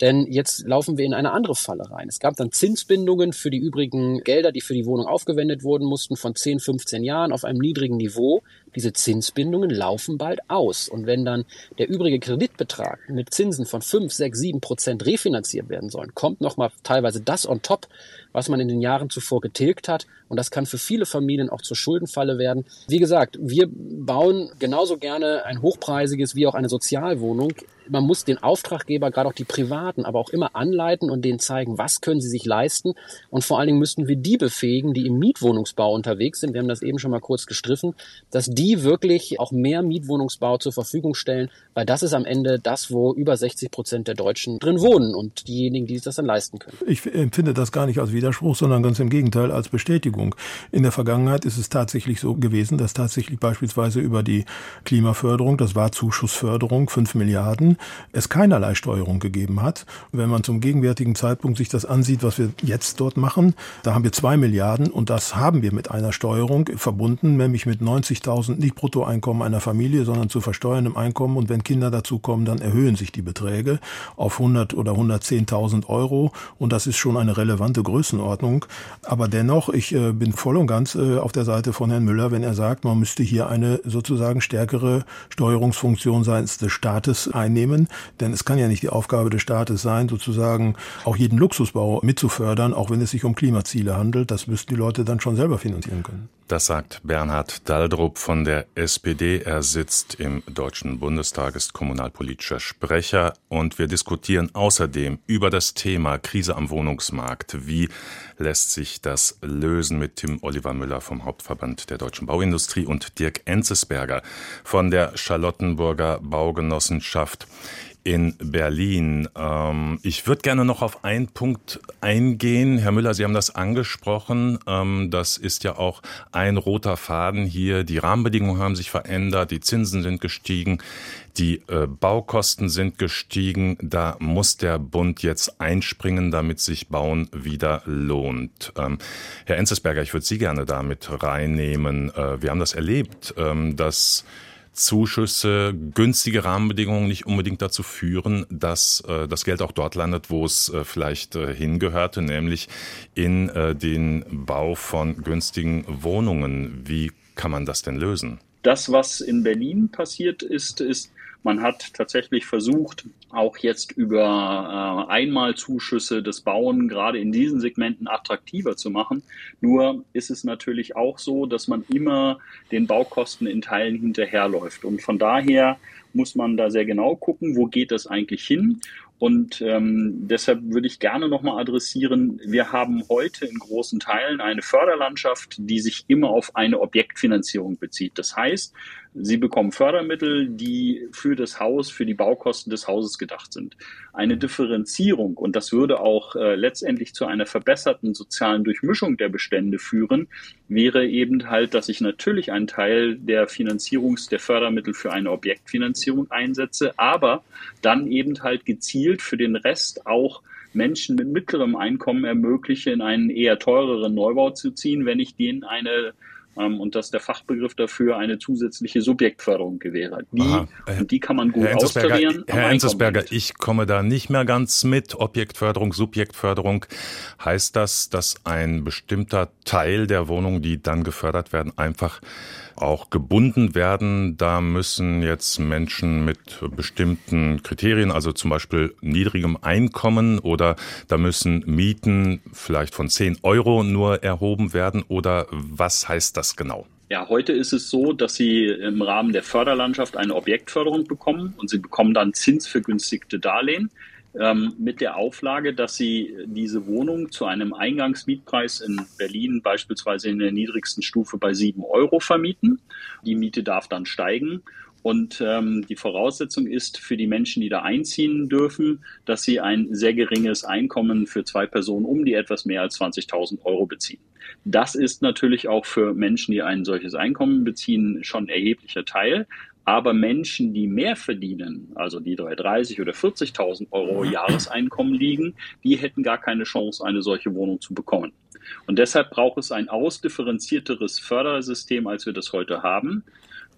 Denn jetzt laufen wir in eine andere Falle rein. Es gab dann Zinsbindungen für die übrigen Gelder, die für die Wohnung aufgewendet wurden mussten, von 10, 15 Jahren auf einem niedrigen Niveau. Diese Zinsbindungen laufen bald aus. Und wenn dann der übrige Kreditbetrag mit Zinsen von 5, 6, 7 Prozent refinanziert werden soll, kommt nochmal teilweise das on top, was man in den Jahren zuvor getilgt hat. Und das kann für viele Familien auch zur Schuldenfalle werden. Wie gesagt, wir bauen genauso gerne ein hochpreisiges wie auch eine Sozialwohnung man muss den Auftraggeber, gerade auch die Privaten, aber auch immer anleiten und denen zeigen, was können sie sich leisten. Und vor allen Dingen müssten wir die befähigen, die im Mietwohnungsbau unterwegs sind. Wir haben das eben schon mal kurz gestriffen, dass die wirklich auch mehr Mietwohnungsbau zur Verfügung stellen, weil das ist am Ende das, wo über 60 Prozent der Deutschen drin wohnen und diejenigen, die sich das dann leisten können. Ich empfinde das gar nicht als Widerspruch, sondern ganz im Gegenteil als Bestätigung. In der Vergangenheit ist es tatsächlich so gewesen, dass tatsächlich beispielsweise über die Klimaförderung, das war Zuschussförderung, 5 Milliarden, es keinerlei Steuerung gegeben hat. Wenn man zum gegenwärtigen Zeitpunkt sich das ansieht, was wir jetzt dort machen, da haben wir zwei Milliarden und das haben wir mit einer Steuerung verbunden, nämlich mit 90.000 nicht Bruttoeinkommen einer Familie, sondern zu versteuerndem Einkommen. Und wenn Kinder dazukommen, dann erhöhen sich die Beträge auf 100 oder 110.000 Euro. Und das ist schon eine relevante Größenordnung. Aber dennoch, ich äh, bin voll und ganz äh, auf der Seite von Herrn Müller, wenn er sagt, man müsste hier eine sozusagen stärkere Steuerungsfunktion seitens des Staates einnehmen nehmen, denn es kann ja nicht die Aufgabe des Staates sein, sozusagen auch jeden Luxusbau mitzufördern, auch wenn es sich um Klimaziele handelt. Das müssten die Leute dann schon selber finanzieren können. Das sagt Bernhard Daldrup von der SPD. Er sitzt im Deutschen Bundestag, ist kommunalpolitischer Sprecher und wir diskutieren außerdem über das Thema Krise am Wohnungsmarkt. Wie lässt sich das lösen mit Tim Oliver Müller vom Hauptverband der deutschen Bauindustrie und Dirk Enzesberger von der Charlottenburger Baugenossenschaft. In Berlin. Ähm, ich würde gerne noch auf einen Punkt eingehen. Herr Müller, Sie haben das angesprochen. Ähm, das ist ja auch ein roter Faden hier. Die Rahmenbedingungen haben sich verändert, die Zinsen sind gestiegen, die äh, Baukosten sind gestiegen. Da muss der Bund jetzt einspringen, damit sich Bauen wieder lohnt. Ähm, Herr Enzesberger, ich würde Sie gerne damit reinnehmen. Äh, wir haben das erlebt, ähm, dass Zuschüsse, günstige Rahmenbedingungen nicht unbedingt dazu führen, dass äh, das Geld auch dort landet, wo es äh, vielleicht äh, hingehörte, nämlich in äh, den Bau von günstigen Wohnungen. Wie kann man das denn lösen? Das, was in Berlin passiert ist, ist, man hat tatsächlich versucht, auch jetzt über äh, Einmalzuschüsse das Bauen gerade in diesen Segmenten attraktiver zu machen. Nur ist es natürlich auch so, dass man immer den Baukosten in Teilen hinterherläuft. Und von daher muss man da sehr genau gucken, wo geht das eigentlich hin. Und ähm, deshalb würde ich gerne nochmal adressieren, wir haben heute in großen Teilen eine Förderlandschaft, die sich immer auf eine Objektfinanzierung bezieht. Das heißt, Sie bekommen Fördermittel, die für das Haus, für die Baukosten des Hauses gedacht sind. Eine Differenzierung, und das würde auch äh, letztendlich zu einer verbesserten sozialen Durchmischung der Bestände führen, wäre eben halt, dass ich natürlich einen Teil der Finanzierungs-, der Fördermittel für eine Objektfinanzierung einsetze, aber dann eben halt gezielt für den Rest auch Menschen mit mittlerem Einkommen ermögliche, in einen eher teureren Neubau zu ziehen, wenn ich denen eine und dass der Fachbegriff dafür eine zusätzliche Subjektförderung gewähre. Die, und die kann man gut Herr austarieren. Herr Enzesberger, ich komme da nicht mehr ganz mit. Objektförderung, Subjektförderung. Heißt das, dass ein bestimmter Teil der Wohnungen, die dann gefördert werden, einfach auch gebunden werden. Da müssen jetzt Menschen mit bestimmten Kriterien, also zum Beispiel niedrigem Einkommen oder da müssen Mieten vielleicht von 10 Euro nur erhoben werden oder was heißt das genau? Ja, heute ist es so, dass Sie im Rahmen der Förderlandschaft eine Objektförderung bekommen und Sie bekommen dann zinsvergünstigte Darlehen ähm, mit der Auflage, dass sie diese Wohnung zu einem Eingangsmietpreis in Berlin beispielsweise in der niedrigsten Stufe bei sieben Euro vermieten. Die Miete darf dann steigen. Und ähm, die Voraussetzung ist für die Menschen, die da einziehen dürfen, dass sie ein sehr geringes Einkommen für zwei Personen um die etwas mehr als 20.000 Euro beziehen. Das ist natürlich auch für Menschen, die ein solches Einkommen beziehen, schon ein erheblicher Teil. Aber Menschen, die mehr verdienen, also die 30 oder 40.000 Euro Jahreseinkommen liegen, die hätten gar keine Chance, eine solche Wohnung zu bekommen. Und deshalb braucht es ein ausdifferenzierteres Fördersystem, als wir das heute haben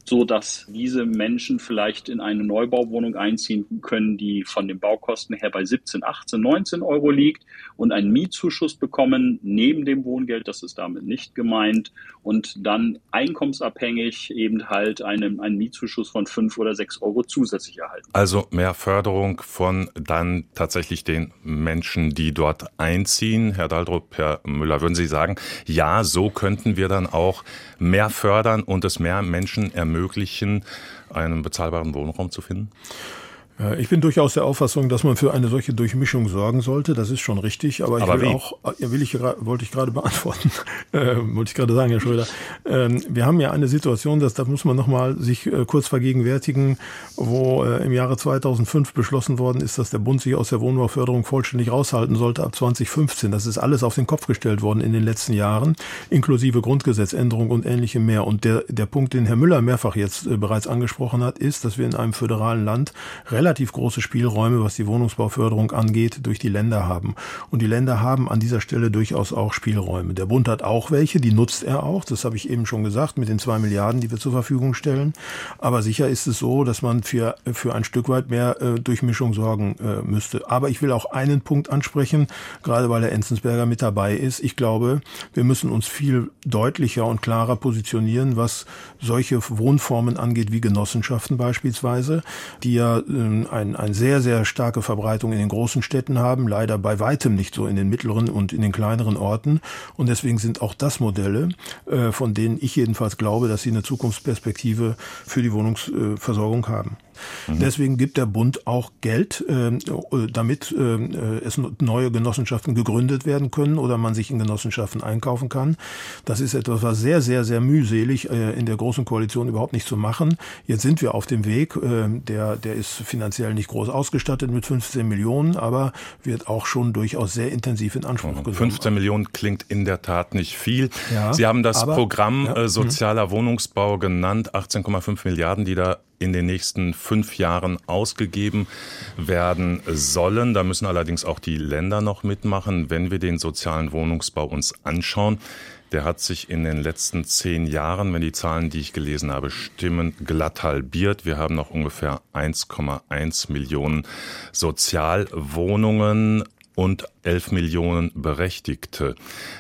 so dass diese Menschen vielleicht in eine Neubauwohnung einziehen können, die von den Baukosten her bei 17, 18, 19 Euro liegt und einen Mietzuschuss bekommen neben dem Wohngeld, das ist damit nicht gemeint, und dann einkommensabhängig eben halt einen, einen Mietzuschuss von 5 oder 6 Euro zusätzlich erhalten. Also mehr Förderung von dann tatsächlich den Menschen, die dort einziehen. Herr Daldrup, Herr Müller, würden Sie sagen, ja, so könnten wir dann auch mehr fördern und es mehr Menschen ermöglichen, einen bezahlbaren Wohnraum zu finden? Ich bin durchaus der Auffassung, dass man für eine solche Durchmischung sorgen sollte. Das ist schon richtig. Aber, aber ich will wie? auch, ja, will ich, wollte ich gerade beantworten, äh, wollte ich gerade sagen, Herr Schröder. Ähm, wir haben ja eine Situation, dass, da muss man nochmal sich äh, kurz vergegenwärtigen, wo äh, im Jahre 2005 beschlossen worden ist, dass der Bund sich aus der Wohnbauförderung vollständig raushalten sollte ab 2015. Das ist alles auf den Kopf gestellt worden in den letzten Jahren, inklusive Grundgesetzänderung und ähnlichem mehr. Und der, der Punkt, den Herr Müller mehrfach jetzt äh, bereits angesprochen hat, ist, dass wir in einem föderalen Land relativ relativ große Spielräume, was die Wohnungsbauförderung angeht, durch die Länder haben. Und die Länder haben an dieser Stelle durchaus auch Spielräume. Der Bund hat auch welche, die nutzt er auch. Das habe ich eben schon gesagt, mit den zwei Milliarden, die wir zur Verfügung stellen. Aber sicher ist es so, dass man für, für ein Stück weit mehr äh, Durchmischung sorgen äh, müsste. Aber ich will auch einen Punkt ansprechen, gerade weil der Enzensberger mit dabei ist. Ich glaube, wir müssen uns viel deutlicher und klarer positionieren, was solche Wohnformen angeht, wie Genossenschaften beispielsweise, die ja äh, ein, ein sehr, sehr starke Verbreitung in den großen Städten haben, leider bei weitem nicht so in den mittleren und in den kleineren Orten. Und deswegen sind auch das Modelle, äh, von denen ich jedenfalls glaube, dass sie eine Zukunftsperspektive für die Wohnungsversorgung haben. Mhm. Deswegen gibt der Bund auch Geld, äh, damit äh, es neue Genossenschaften gegründet werden können oder man sich in Genossenschaften einkaufen kann. Das ist etwas, was sehr, sehr, sehr mühselig äh, in der Großen Koalition überhaupt nicht zu machen. Jetzt sind wir auf dem Weg. Äh, der, der ist finanziell nicht groß ausgestattet mit 15 Millionen, aber wird auch schon durchaus sehr intensiv in Anspruch genommen. 15 Millionen klingt in der Tat nicht viel. Ja, Sie haben das aber, Programm ja, äh, Sozialer mhm. Wohnungsbau genannt, 18,5 Milliarden, die da in den nächsten fünf Jahren ausgegeben werden sollen. Da müssen allerdings auch die Länder noch mitmachen, wenn wir den sozialen Wohnungsbau uns anschauen. Der hat sich in den letzten zehn Jahren, wenn die Zahlen, die ich gelesen habe, stimmen, glatt halbiert. Wir haben noch ungefähr 1,1 Millionen Sozialwohnungen und 11 Millionen Berechtigte.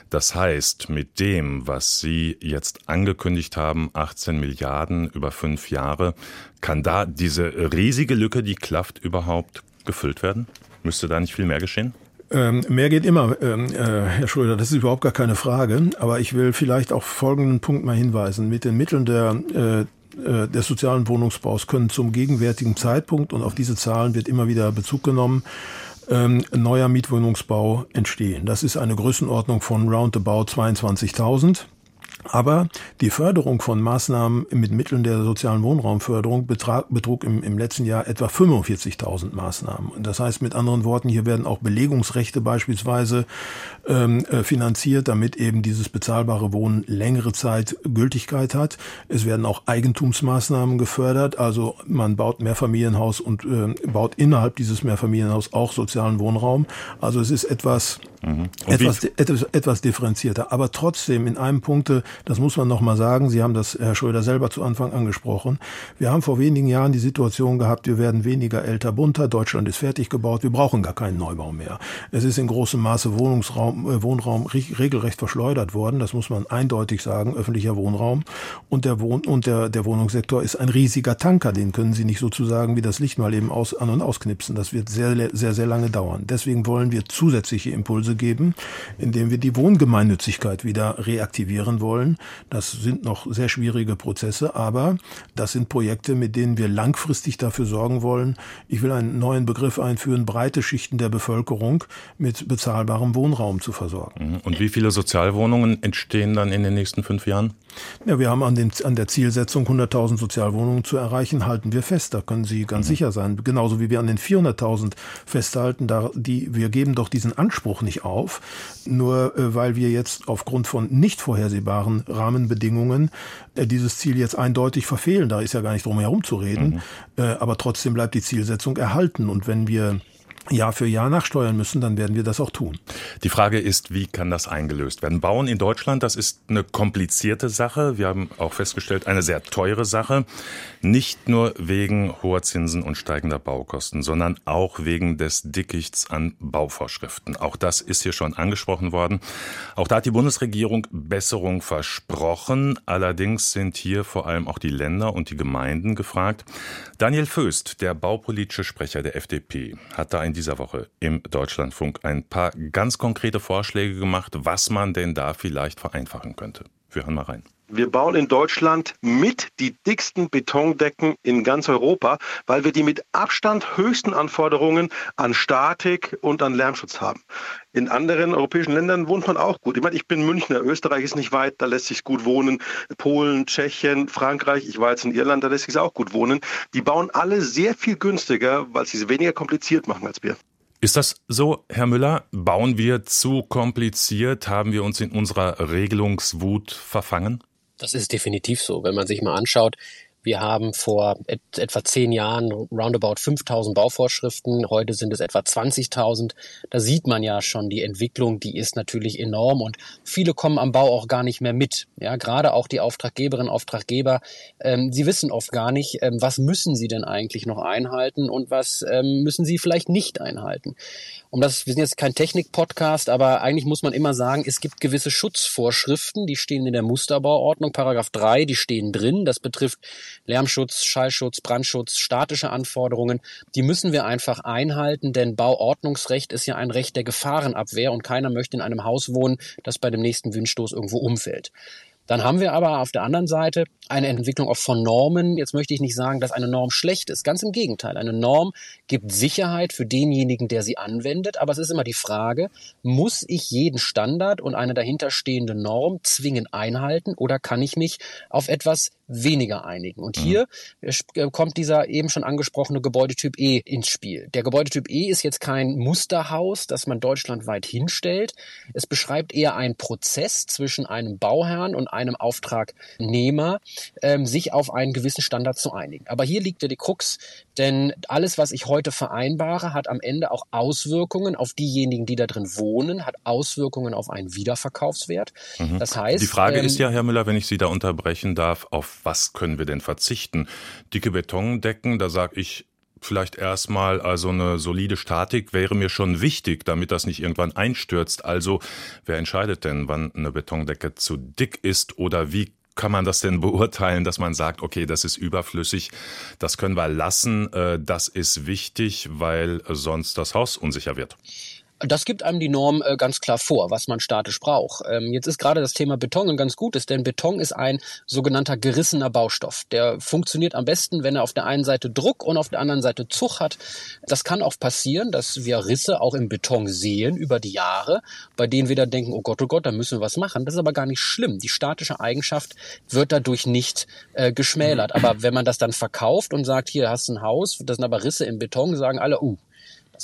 Das heißt, mit dem, was Sie jetzt angekündigt haben, 18 Milliarden über fünf Jahre, kann da diese riesige Lücke, die klafft, überhaupt gefüllt werden? Müsste da nicht viel mehr geschehen? Ähm, mehr geht immer, ähm, äh, Herr Schröder, das ist überhaupt gar keine Frage. Aber ich will vielleicht auf folgenden Punkt mal hinweisen. Mit den Mitteln der äh, äh des sozialen Wohnungsbaus können zum gegenwärtigen Zeitpunkt, und auf diese Zahlen wird immer wieder Bezug genommen, ähm, neuer Mietwohnungsbau entstehen. Das ist eine Größenordnung von roundabout 22.000. Aber die Förderung von Maßnahmen mit Mitteln der sozialen Wohnraumförderung betrug im, im letzten Jahr etwa 45.000 Maßnahmen. Das heißt mit anderen Worten, hier werden auch Belegungsrechte beispielsweise ähm, äh, finanziert, damit eben dieses bezahlbare Wohnen längere Zeit Gültigkeit hat. Es werden auch Eigentumsmaßnahmen gefördert, also man baut Mehrfamilienhaus und äh, baut innerhalb dieses Mehrfamilienhaus auch sozialen Wohnraum. Also es ist etwas Mhm. Etwas, etwas, etwas differenzierter. Aber trotzdem in einem Punkte, das muss man nochmal sagen, Sie haben das, Herr Schröder, selber zu Anfang angesprochen. Wir haben vor wenigen Jahren die Situation gehabt, wir werden weniger älter, bunter, Deutschland ist fertig gebaut, wir brauchen gar keinen Neubau mehr. Es ist in großem Maße Wohnungsraum, äh, Wohnraum regelrecht verschleudert worden, das muss man eindeutig sagen, öffentlicher Wohnraum. Und der Wohn und der, der Wohnungssektor ist ein riesiger Tanker, den können Sie nicht sozusagen wie das Licht mal eben aus, an und ausknipsen. Das wird sehr, sehr, sehr lange dauern. Deswegen wollen wir zusätzliche Impulse Impulse geben, indem wir die Wohngemeinnützigkeit wieder reaktivieren wollen. Das sind noch sehr schwierige Prozesse, aber das sind Projekte, mit denen wir langfristig dafür sorgen wollen. Ich will einen neuen Begriff einführen, breite Schichten der Bevölkerung mit bezahlbarem Wohnraum zu versorgen. Mhm. Und wie viele Sozialwohnungen entstehen dann in den nächsten fünf Jahren? Ja, wir haben an, dem, an der Zielsetzung 100.000 Sozialwohnungen zu erreichen, halten wir fest. Da können Sie ganz mhm. sicher sein. Genauso wie wir an den 400.000 festhalten, da die, wir geben doch diesen Anspruch nicht auf, nur äh, weil wir jetzt aufgrund von nicht vorhersehbaren Rahmenbedingungen äh, dieses Ziel jetzt eindeutig verfehlen. Da ist ja gar nicht drum herum zu reden. Mhm. Äh, aber trotzdem bleibt die Zielsetzung erhalten. Und wenn wir Jahr für Jahr nachsteuern müssen, dann werden wir das auch tun. Die Frage ist, wie kann das eingelöst werden? Bauen in Deutschland, das ist eine komplizierte Sache. Wir haben auch festgestellt, eine sehr teure Sache. Nicht nur wegen hoher Zinsen und steigender Baukosten, sondern auch wegen des Dickichts an Bauvorschriften. Auch das ist hier schon angesprochen worden. Auch da hat die Bundesregierung Besserung versprochen. Allerdings sind hier vor allem auch die Länder und die Gemeinden gefragt. Daniel Föst, der baupolitische Sprecher der FDP, hat da in dieser Woche im Deutschlandfunk ein paar ganz konkrete Vorschläge gemacht, was man denn da vielleicht vereinfachen könnte. Wir hören mal rein. Wir bauen in Deutschland mit die dicksten Betondecken in ganz Europa, weil wir die mit Abstand höchsten Anforderungen an Statik und an Lärmschutz haben. In anderen europäischen Ländern wohnt man auch gut. Ich meine, ich bin Münchner, Österreich ist nicht weit, da lässt sich gut wohnen. Polen, Tschechien, Frankreich, ich war jetzt in Irland, da lässt sich auch gut wohnen. Die bauen alle sehr viel günstiger, weil sie es weniger kompliziert machen als wir. Ist das so, Herr Müller? Bauen wir zu kompliziert? Haben wir uns in unserer Regelungswut verfangen? Das ist definitiv so. Wenn man sich mal anschaut, wir haben vor et etwa zehn Jahren roundabout 5000 Bauvorschriften. Heute sind es etwa 20.000. Da sieht man ja schon die Entwicklung, die ist natürlich enorm und viele kommen am Bau auch gar nicht mehr mit. Ja, gerade auch die Auftraggeberinnen, Auftraggeber, ähm, sie wissen oft gar nicht, ähm, was müssen sie denn eigentlich noch einhalten und was ähm, müssen sie vielleicht nicht einhalten um das, wir sind jetzt kein Technik-Podcast, aber eigentlich muss man immer sagen, es gibt gewisse Schutzvorschriften, die stehen in der Musterbauordnung, Paragraph 3, die stehen drin. Das betrifft Lärmschutz, Schallschutz, Brandschutz, statische Anforderungen. Die müssen wir einfach einhalten, denn Bauordnungsrecht ist ja ein Recht der Gefahrenabwehr und keiner möchte in einem Haus wohnen, das bei dem nächsten Windstoß irgendwo umfällt. Dann haben wir aber auf der anderen Seite eine Entwicklung auch von Normen. Jetzt möchte ich nicht sagen, dass eine Norm schlecht ist. Ganz im Gegenteil. Eine Norm gibt Sicherheit für denjenigen, der sie anwendet. Aber es ist immer die Frage, muss ich jeden Standard und eine dahinterstehende Norm zwingend einhalten oder kann ich mich auf etwas weniger einigen? Und mhm. hier äh, kommt dieser eben schon angesprochene Gebäudetyp E ins Spiel. Der Gebäudetyp E ist jetzt kein Musterhaus, das man deutschlandweit hinstellt. Es beschreibt eher einen Prozess zwischen einem Bauherrn und einem Auftragnehmer, ähm, sich auf einen gewissen Standard zu einigen. Aber hier liegt ja die Krux, denn alles, was ich heute vereinbare, hat am Ende auch Auswirkungen auf diejenigen, die da drin wohnen, hat Auswirkungen auf einen Wiederverkaufswert. Mhm. Das heißt, die Frage ähm, ist ja, Herr Müller, wenn ich Sie da unterbrechen darf, auf was können wir denn verzichten? Dicke Betondecken, da sage ich, vielleicht erstmal, also eine solide Statik wäre mir schon wichtig, damit das nicht irgendwann einstürzt. Also wer entscheidet denn, wann eine Betondecke zu dick ist oder wie kann man das denn beurteilen, dass man sagt, okay, das ist überflüssig, das können wir lassen, äh, das ist wichtig, weil sonst das Haus unsicher wird? Das gibt einem die Norm äh, ganz klar vor, was man statisch braucht. Ähm, jetzt ist gerade das Thema Beton ein ganz gutes, denn Beton ist ein sogenannter gerissener Baustoff. Der funktioniert am besten, wenn er auf der einen Seite Druck und auf der anderen Seite Zug hat. Das kann auch passieren, dass wir Risse auch im Beton sehen über die Jahre, bei denen wir dann denken, oh Gott, oh Gott, da müssen wir was machen. Das ist aber gar nicht schlimm. Die statische Eigenschaft wird dadurch nicht äh, geschmälert. Aber wenn man das dann verkauft und sagt, hier hast du ein Haus, das sind aber Risse im Beton, sagen alle, uh,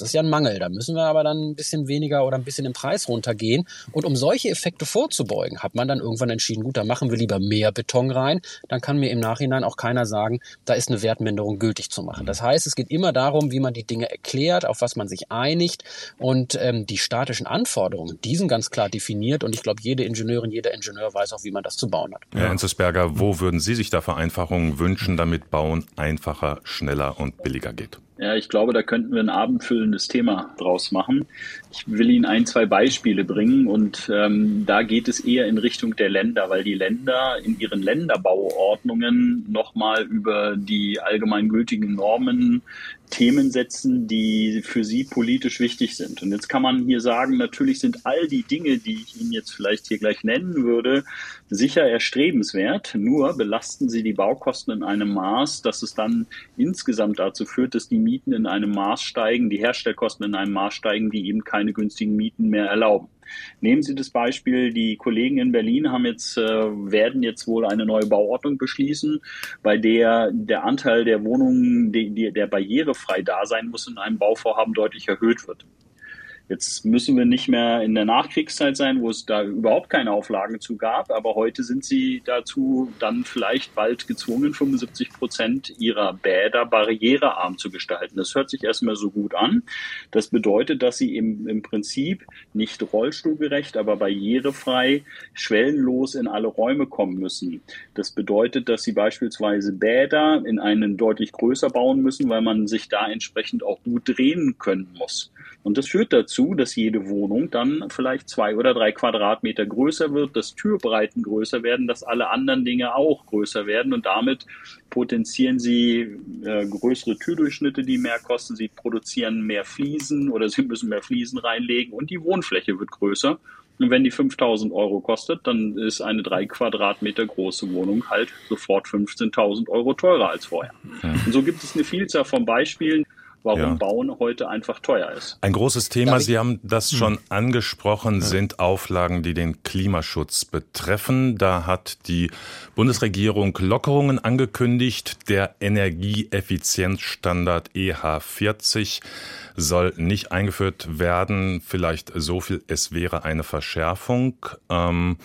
das ist ja ein Mangel. Da müssen wir aber dann ein bisschen weniger oder ein bisschen im Preis runtergehen. Und um solche Effekte vorzubeugen, hat man dann irgendwann entschieden, gut, da machen wir lieber mehr Beton rein. Dann kann mir im Nachhinein auch keiner sagen, da ist eine Wertminderung gültig zu machen. Das heißt, es geht immer darum, wie man die Dinge erklärt, auf was man sich einigt. Und ähm, die statischen Anforderungen, die sind ganz klar definiert. Und ich glaube, jede Ingenieurin, jeder Ingenieur weiß auch, wie man das zu bauen hat. Herr Enzesberger, wo würden Sie sich da Vereinfachungen wünschen, damit Bauen einfacher, schneller und billiger geht? Ja, ich glaube, da könnten wir ein abendfüllendes Thema draus machen. Ich will Ihnen ein, zwei Beispiele bringen und ähm, da geht es eher in Richtung der Länder, weil die Länder in ihren Länderbauordnungen nochmal über die allgemeingültigen Normen Themen setzen, die für sie politisch wichtig sind. Und jetzt kann man hier sagen, natürlich sind all die Dinge, die ich Ihnen jetzt vielleicht hier gleich nennen würde, sicher erstrebenswert. Nur belasten sie die Baukosten in einem Maß, dass es dann insgesamt dazu führt, dass die Mieten in einem Maß steigen, die Herstellkosten in einem Maß steigen, die eben keine günstigen Mieten mehr erlauben. Nehmen Sie das Beispiel, die Kollegen in Berlin haben jetzt, äh, werden jetzt wohl eine neue Bauordnung beschließen, bei der der Anteil der Wohnungen, die, die, der barrierefrei da sein muss in einem Bauvorhaben deutlich erhöht wird. Jetzt müssen wir nicht mehr in der Nachkriegszeit sein, wo es da überhaupt keine Auflagen zu gab, aber heute sind sie dazu dann vielleicht bald gezwungen, 75 Prozent ihrer Bäder barrierearm zu gestalten. Das hört sich erstmal so gut an. Das bedeutet, dass sie im, im Prinzip nicht rollstuhlgerecht, aber barrierefrei, schwellenlos in alle Räume kommen müssen. Das bedeutet, dass sie beispielsweise Bäder in einen deutlich größer bauen müssen, weil man sich da entsprechend auch gut drehen können muss. Und das führt dazu, dass jede Wohnung dann vielleicht zwei oder drei Quadratmeter größer wird, dass Türbreiten größer werden, dass alle anderen Dinge auch größer werden und damit potenzieren sie äh, größere Türdurchschnitte, die mehr kosten. Sie produzieren mehr Fliesen oder sie müssen mehr Fliesen reinlegen und die Wohnfläche wird größer. Und wenn die 5000 Euro kostet, dann ist eine drei Quadratmeter große Wohnung halt sofort 15.000 Euro teurer als vorher. Und so gibt es eine Vielzahl von Beispielen, warum ja. Bauen heute einfach teuer ist. Ein großes Thema, Sie haben das hm. schon angesprochen, sind Auflagen, die den Klimaschutz betreffen. Da hat die Bundesregierung Lockerungen angekündigt. Der Energieeffizienzstandard EH40 soll nicht eingeführt werden. Vielleicht so viel, es wäre eine Verschärfung. Ähm,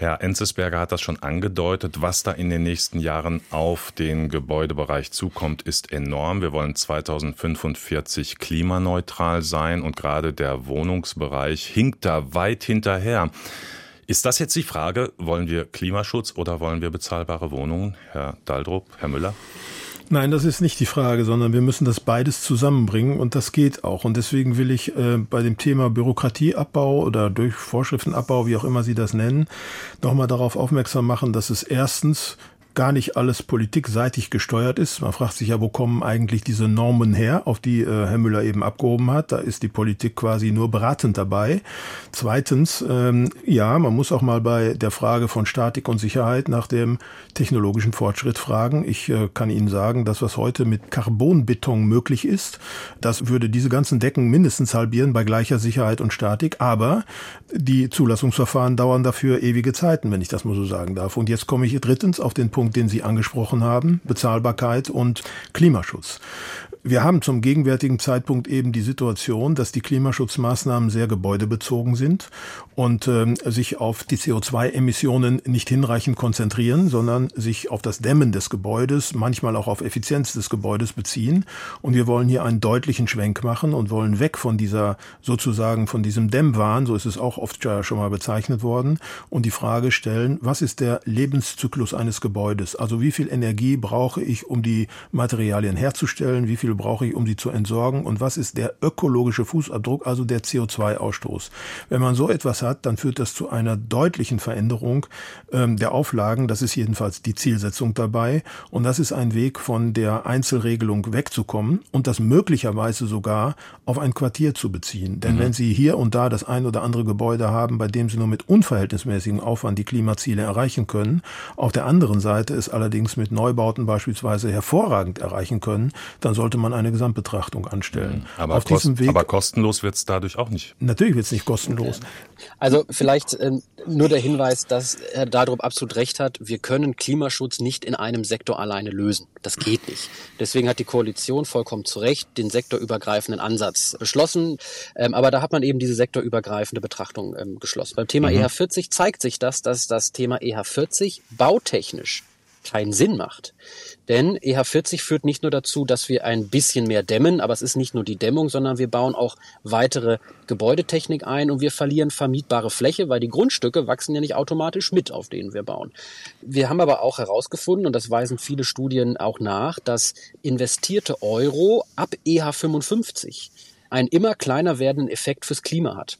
Herr Enzesberger hat das schon angedeutet. Was da in den nächsten Jahren auf den Gebäudebereich zukommt, ist enorm. Wir wollen 2045 klimaneutral sein und gerade der Wohnungsbereich hinkt da weit hinterher. Ist das jetzt die Frage, wollen wir Klimaschutz oder wollen wir bezahlbare Wohnungen? Herr Daldrup, Herr Müller? Nein, das ist nicht die Frage, sondern wir müssen das beides zusammenbringen und das geht auch. Und deswegen will ich äh, bei dem Thema Bürokratieabbau oder durch Vorschriftenabbau, wie auch immer Sie das nennen, nochmal darauf aufmerksam machen, dass es erstens gar nicht alles politikseitig gesteuert ist. Man fragt sich ja, wo kommen eigentlich diese Normen her, auf die äh, Herr Müller eben abgehoben hat. Da ist die Politik quasi nur beratend dabei. Zweitens, ähm, ja, man muss auch mal bei der Frage von Statik und Sicherheit nach dem technologischen Fortschritt fragen. Ich äh, kann Ihnen sagen, dass was heute mit Carbonbeton möglich ist, das würde diese ganzen Decken mindestens halbieren bei gleicher Sicherheit und Statik. Aber die Zulassungsverfahren dauern dafür ewige Zeiten, wenn ich das mal so sagen darf. Und jetzt komme ich drittens auf den Punkt, den Sie angesprochen haben, Bezahlbarkeit und Klimaschutz. Wir haben zum gegenwärtigen Zeitpunkt eben die Situation, dass die Klimaschutzmaßnahmen sehr gebäudebezogen sind und ähm, sich auf die CO2-Emissionen nicht hinreichend konzentrieren, sondern sich auf das Dämmen des Gebäudes, manchmal auch auf Effizienz des Gebäudes beziehen. Und wir wollen hier einen deutlichen Schwenk machen und wollen weg von dieser sozusagen von diesem Dämmwahn, so ist es auch oft schon mal bezeichnet worden, und die Frage stellen, was ist der Lebenszyklus eines Gebäudes? Also wie viel Energie brauche ich, um die Materialien herzustellen? Wie viel brauche ich, um sie zu entsorgen und was ist der ökologische Fußabdruck, also der CO2-Ausstoß. Wenn man so etwas hat, dann führt das zu einer deutlichen Veränderung ähm, der Auflagen. Das ist jedenfalls die Zielsetzung dabei und das ist ein Weg von der Einzelregelung wegzukommen und das möglicherweise sogar auf ein Quartier zu beziehen. Denn mhm. wenn Sie hier und da das ein oder andere Gebäude haben, bei dem Sie nur mit unverhältnismäßigem Aufwand die Klimaziele erreichen können, auf der anderen Seite es allerdings mit Neubauten beispielsweise hervorragend erreichen können, dann sollte man eine Gesamtbetrachtung anstellen. Mhm. Aber, Auf kost, diesem Weg, aber kostenlos wird es dadurch auch nicht. Natürlich wird es nicht kostenlos. Also vielleicht ähm, nur der Hinweis, dass Herr Dadrup absolut recht hat. Wir können Klimaschutz nicht in einem Sektor alleine lösen. Das geht nicht. Deswegen hat die Koalition vollkommen zu Recht den sektorübergreifenden Ansatz beschlossen. Ähm, aber da hat man eben diese sektorübergreifende Betrachtung ähm, geschlossen. Beim Thema mhm. EH40 zeigt sich das, dass das Thema EH40 bautechnisch keinen Sinn macht. Denn EH40 führt nicht nur dazu, dass wir ein bisschen mehr dämmen, aber es ist nicht nur die Dämmung, sondern wir bauen auch weitere Gebäudetechnik ein und wir verlieren vermietbare Fläche, weil die Grundstücke wachsen ja nicht automatisch mit, auf denen wir bauen. Wir haben aber auch herausgefunden, und das weisen viele Studien auch nach, dass investierte Euro ab EH55 einen immer kleiner werdenden Effekt fürs Klima hat.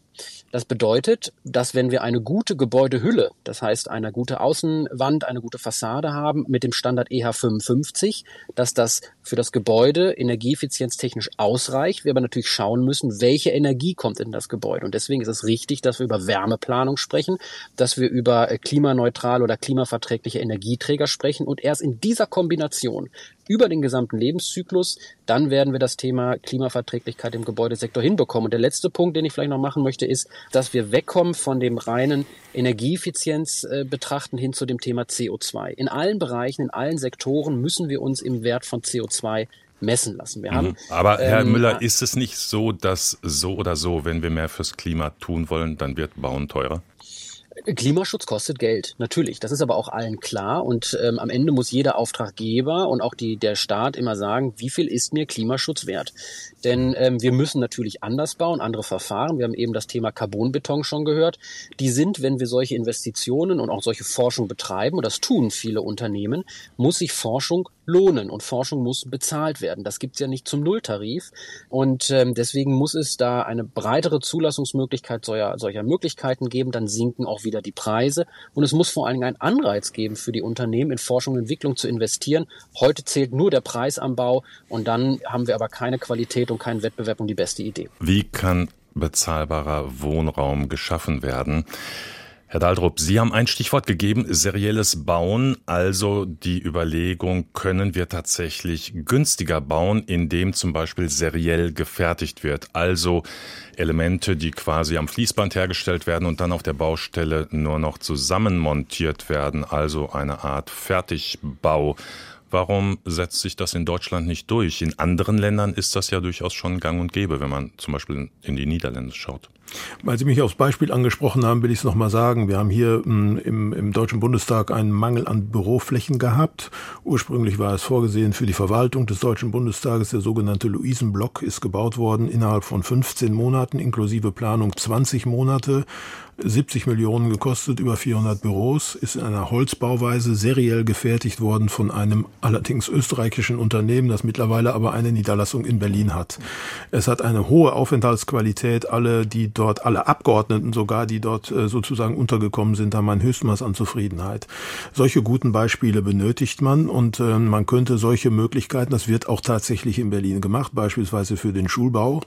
Das bedeutet, dass wenn wir eine gute Gebäudehülle, das heißt eine gute Außenwand, eine gute Fassade haben mit dem Standard EH55, dass das für das Gebäude energieeffizienztechnisch ausreicht. Wir aber natürlich schauen müssen, welche Energie kommt in das Gebäude. Und deswegen ist es richtig, dass wir über Wärmeplanung sprechen, dass wir über klimaneutrale oder klimaverträgliche Energieträger sprechen. Und erst in dieser Kombination über den gesamten Lebenszyklus, dann werden wir das Thema Klimaverträglichkeit im Gebäudesektor hinbekommen. Und der letzte Punkt, den ich vielleicht noch machen möchte, ist, dass wir wegkommen von dem reinen Energieeffizienz äh, betrachten hin zu dem Thema CO2. In allen Bereichen, in allen Sektoren müssen wir uns im Wert von CO2 messen lassen. Wir haben, mhm. Aber Herr ähm, Müller, ist es nicht so, dass so oder so, wenn wir mehr fürs Klima tun wollen, dann wird Bauen teurer? Klimaschutz kostet Geld, natürlich. Das ist aber auch allen klar. Und ähm, am Ende muss jeder Auftraggeber und auch die, der Staat immer sagen, wie viel ist mir Klimaschutz wert? Denn ähm, wir müssen natürlich anders bauen, andere Verfahren. Wir haben eben das Thema Carbonbeton schon gehört. Die sind, wenn wir solche Investitionen und auch solche Forschung betreiben, und das tun viele Unternehmen, muss sich Forschung lohnen und Forschung muss bezahlt werden. Das gibt's ja nicht zum Nulltarif und ähm, deswegen muss es da eine breitere Zulassungsmöglichkeit solcher, solcher Möglichkeiten geben. Dann sinken auch wieder die Preise und es muss vor allen Dingen einen Anreiz geben für die Unternehmen in Forschung und Entwicklung zu investieren. Heute zählt nur der Preis am Bau und dann haben wir aber keine Qualität und keinen Wettbewerb um die beste Idee. Wie kann bezahlbarer Wohnraum geschaffen werden? Herr Daldrup, Sie haben ein Stichwort gegeben, serielles Bauen, also die Überlegung, können wir tatsächlich günstiger bauen, indem zum Beispiel seriell gefertigt wird, also Elemente, die quasi am Fließband hergestellt werden und dann auf der Baustelle nur noch zusammenmontiert werden, also eine Art Fertigbau. Warum setzt sich das in Deutschland nicht durch? In anderen Ländern ist das ja durchaus schon gang und gäbe, wenn man zum Beispiel in die Niederlande schaut. Weil Sie mich aufs Beispiel angesprochen haben, will ich es nochmal sagen. Wir haben hier hm, im, im Deutschen Bundestag einen Mangel an Büroflächen gehabt. Ursprünglich war es vorgesehen für die Verwaltung des Deutschen Bundestages. Der sogenannte Luisenblock ist gebaut worden innerhalb von 15 Monaten, inklusive Planung 20 Monate. 70 Millionen gekostet, über 400 Büros, ist in einer Holzbauweise seriell gefertigt worden von einem allerdings österreichischen Unternehmen, das mittlerweile aber eine Niederlassung in Berlin hat. Es hat eine hohe Aufenthaltsqualität. Alle, die dort alle Abgeordneten sogar, die dort äh, sozusagen untergekommen sind, haben ein Höchstmaß an Zufriedenheit. Solche guten Beispiele benötigt man und äh, man könnte solche Möglichkeiten, das wird auch tatsächlich in Berlin gemacht, beispielsweise für den Schulbau,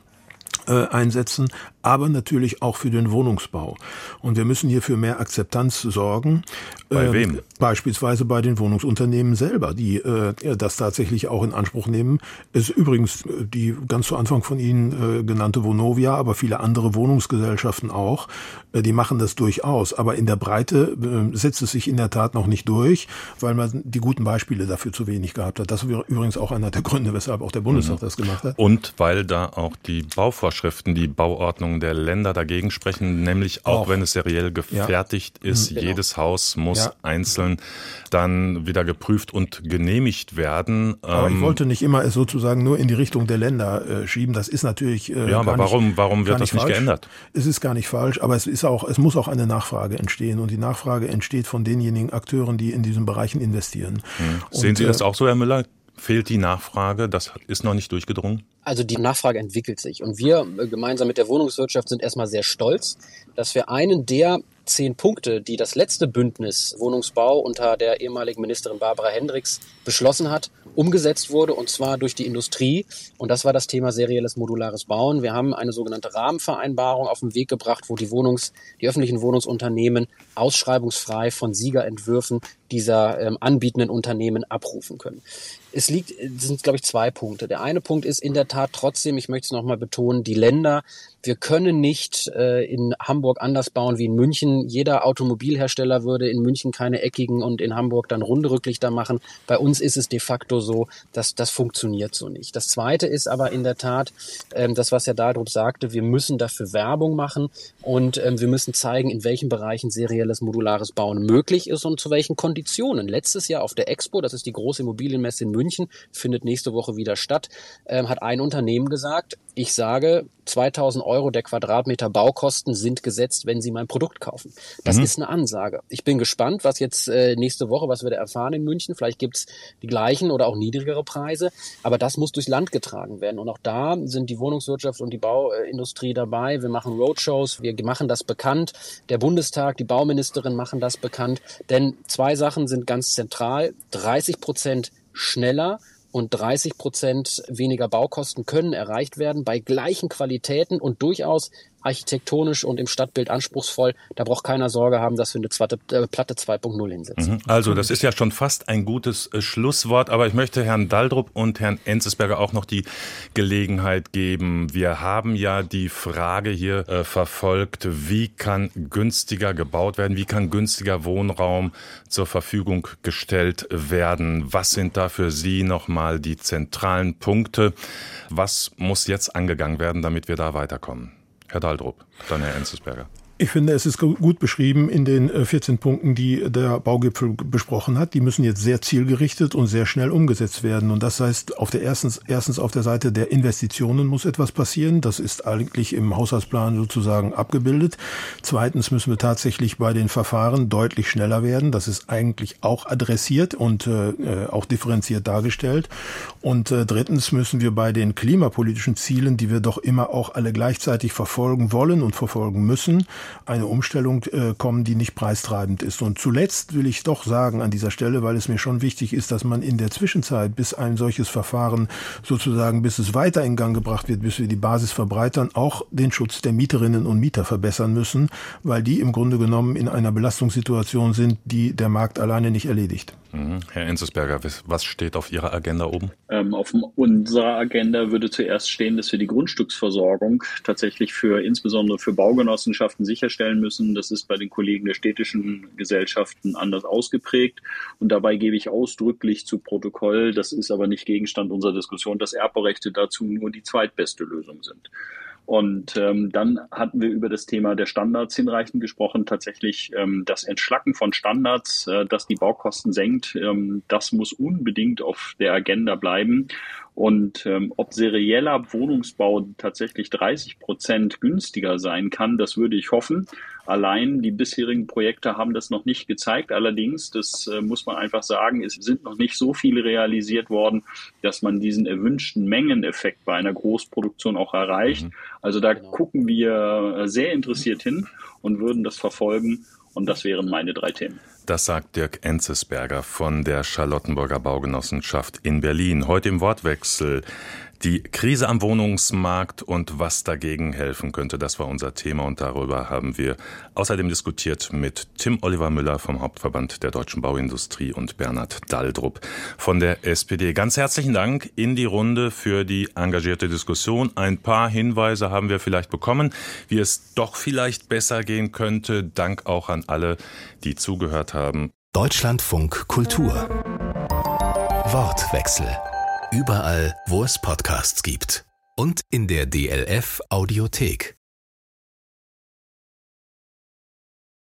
äh, einsetzen, aber natürlich auch für den Wohnungsbau. Und wir müssen hier für mehr Akzeptanz sorgen. Bei ähm, wem? Beispielsweise bei den Wohnungsunternehmen selber, die äh, das tatsächlich auch in Anspruch nehmen. Es ist übrigens äh, die ganz zu Anfang von Ihnen äh, genannte Vonovia, aber viele andere Wohnungsgesellschaften auch, äh, die machen das durchaus. Aber in der Breite äh, setzt es sich in der Tat noch nicht durch, weil man die guten Beispiele dafür zu wenig gehabt hat. Das ist übrigens auch einer der Gründe, weshalb auch der Bundestag mhm. das gemacht hat. Und weil da auch die Bauvorschriften, die Bauordnungen der Länder dagegen sprechen, nämlich auch, auch. wenn es seriell gefertigt ja. ist, genau. jedes Haus muss ja. einzeln dann wieder geprüft und genehmigt werden. Aber ich ähm, wollte nicht immer es sozusagen nur in die Richtung der Länder äh, schieben. Das ist natürlich. Äh, ja, aber warum, nicht, warum wird das nicht falsch. geändert? Es ist gar nicht falsch, aber es ist auch, es muss auch eine Nachfrage entstehen. Und die Nachfrage entsteht von denjenigen Akteuren, die in diesen Bereichen investieren. Hm. Sehen und, Sie das äh, auch so, Herr Müller? Fehlt die Nachfrage? Das ist noch nicht durchgedrungen? Also die Nachfrage entwickelt sich. Und wir äh, gemeinsam mit der Wohnungswirtschaft sind erstmal sehr stolz, dass wir einen der zehn Punkte, die das letzte Bündnis Wohnungsbau unter der ehemaligen Ministerin Barbara Hendricks beschlossen hat, umgesetzt wurde und zwar durch die Industrie. Und das war das Thema serielles modulares Bauen. Wir haben eine sogenannte Rahmenvereinbarung auf den Weg gebracht, wo die Wohnungs-, die öffentlichen Wohnungsunternehmen ausschreibungsfrei von Siegerentwürfen dieser ähm, anbietenden Unternehmen abrufen können. Es liegt, es sind, glaube ich, zwei Punkte. Der eine Punkt ist in der Tat trotzdem, ich möchte es nochmal betonen, die Länder wir können nicht äh, in Hamburg anders bauen wie in München. Jeder Automobilhersteller würde in München keine eckigen und in Hamburg dann runde Rücklichter machen. Bei uns ist es de facto so, dass das funktioniert so nicht. Das Zweite ist aber in der Tat, ähm, das was Herr Daldrup sagte, wir müssen dafür Werbung machen und ähm, wir müssen zeigen, in welchen Bereichen serielles modulares Bauen möglich ist und zu welchen Konditionen. Letztes Jahr auf der Expo, das ist die große Immobilienmesse in München, findet nächste Woche wieder statt, ähm, hat ein Unternehmen gesagt, ich sage, 2000 Euro der Quadratmeter Baukosten sind gesetzt, wenn Sie mein Produkt kaufen. Das mhm. ist eine Ansage. Ich bin gespannt, was jetzt äh, nächste Woche, was wir da erfahren in München. Vielleicht gibt's die gleichen oder auch niedrigere Preise. Aber das muss durchs Land getragen werden. Und auch da sind die Wohnungswirtschaft und die Bauindustrie dabei. Wir machen Roadshows, wir machen das bekannt. Der Bundestag, die Bauministerin machen das bekannt. Denn zwei Sachen sind ganz zentral. 30 Prozent schneller und 30 Prozent weniger Baukosten können erreicht werden bei gleichen Qualitäten und durchaus architektonisch und im Stadtbild anspruchsvoll. Da braucht keiner Sorge haben, dass wir eine zweite, äh, Platte 2.0 hinsetzen. Mhm. Also das ist ja schon fast ein gutes äh, Schlusswort, aber ich möchte Herrn Daldrup und Herrn Enzesberger auch noch die Gelegenheit geben. Wir haben ja die Frage hier äh, verfolgt, wie kann günstiger gebaut werden, wie kann günstiger Wohnraum zur Verfügung gestellt werden. Was sind da für Sie nochmal die zentralen Punkte? Was muss jetzt angegangen werden, damit wir da weiterkommen? Herr Daldrup, dann Herr Enzesberger. Ich finde, es ist gut beschrieben in den 14 äh, Punkten, die der Baugipfel besprochen hat. Die müssen jetzt sehr zielgerichtet und sehr schnell umgesetzt werden. Und das heißt, auf der erstens, erstens auf der Seite der Investitionen muss etwas passieren. Das ist eigentlich im Haushaltsplan sozusagen abgebildet. Zweitens müssen wir tatsächlich bei den Verfahren deutlich schneller werden. Das ist eigentlich auch adressiert und äh, äh auch differenziert dargestellt. Und äh, drittens müssen wir bei den klimapolitischen Zielen, die wir doch immer auch alle gleichzeitig verfolgen wollen und verfolgen müssen, eine Umstellung äh, kommen, die nicht preistreibend ist. Und zuletzt will ich doch sagen an dieser Stelle, weil es mir schon wichtig ist, dass man in der Zwischenzeit, bis ein solches Verfahren sozusagen, bis es weiter in Gang gebracht wird, bis wir die Basis verbreitern, auch den Schutz der Mieterinnen und Mieter verbessern müssen, weil die im Grunde genommen in einer Belastungssituation sind, die der Markt alleine nicht erledigt. Mhm. Herr Enzesberger, was steht auf Ihrer Agenda oben? Ähm, auf unserer Agenda würde zuerst stehen, dass wir die Grundstücksversorgung tatsächlich für insbesondere für Baugenossenschaften sicherstellen müssen. Das ist bei den Kollegen der städtischen Gesellschaften anders ausgeprägt. Und dabei gebe ich ausdrücklich zu Protokoll, das ist aber nicht Gegenstand unserer Diskussion, dass Erbrechte dazu nur die zweitbeste Lösung sind. Und ähm, dann hatten wir über das Thema der Standards hinreichend gesprochen. Tatsächlich ähm, das Entschlacken von Standards, äh, das die Baukosten senkt, ähm, das muss unbedingt auf der Agenda bleiben. Und ähm, ob serieller Wohnungsbau tatsächlich 30 Prozent günstiger sein kann, das würde ich hoffen. Allein die bisherigen Projekte haben das noch nicht gezeigt. Allerdings, das äh, muss man einfach sagen, es sind noch nicht so viele realisiert worden, dass man diesen erwünschten Mengeneffekt bei einer Großproduktion auch erreicht. Mhm. Also da genau. gucken wir äh, sehr interessiert hin und würden das verfolgen. Und das wären meine drei Themen. Das sagt Dirk Enzesberger von der Charlottenburger Baugenossenschaft in Berlin. Heute im Wortwechsel die Krise am Wohnungsmarkt und was dagegen helfen könnte, das war unser Thema und darüber haben wir außerdem diskutiert mit Tim Oliver Müller vom Hauptverband der deutschen Bauindustrie und Bernhard Daldrup von der SPD. Ganz herzlichen Dank in die Runde für die engagierte Diskussion. Ein paar Hinweise haben wir vielleicht bekommen, wie es doch vielleicht besser gehen könnte. Dank auch an alle, die zugehört haben. Deutschlandfunk Kultur Wortwechsel Überall, wo es Podcasts gibt. Und in der DLF Audiothek.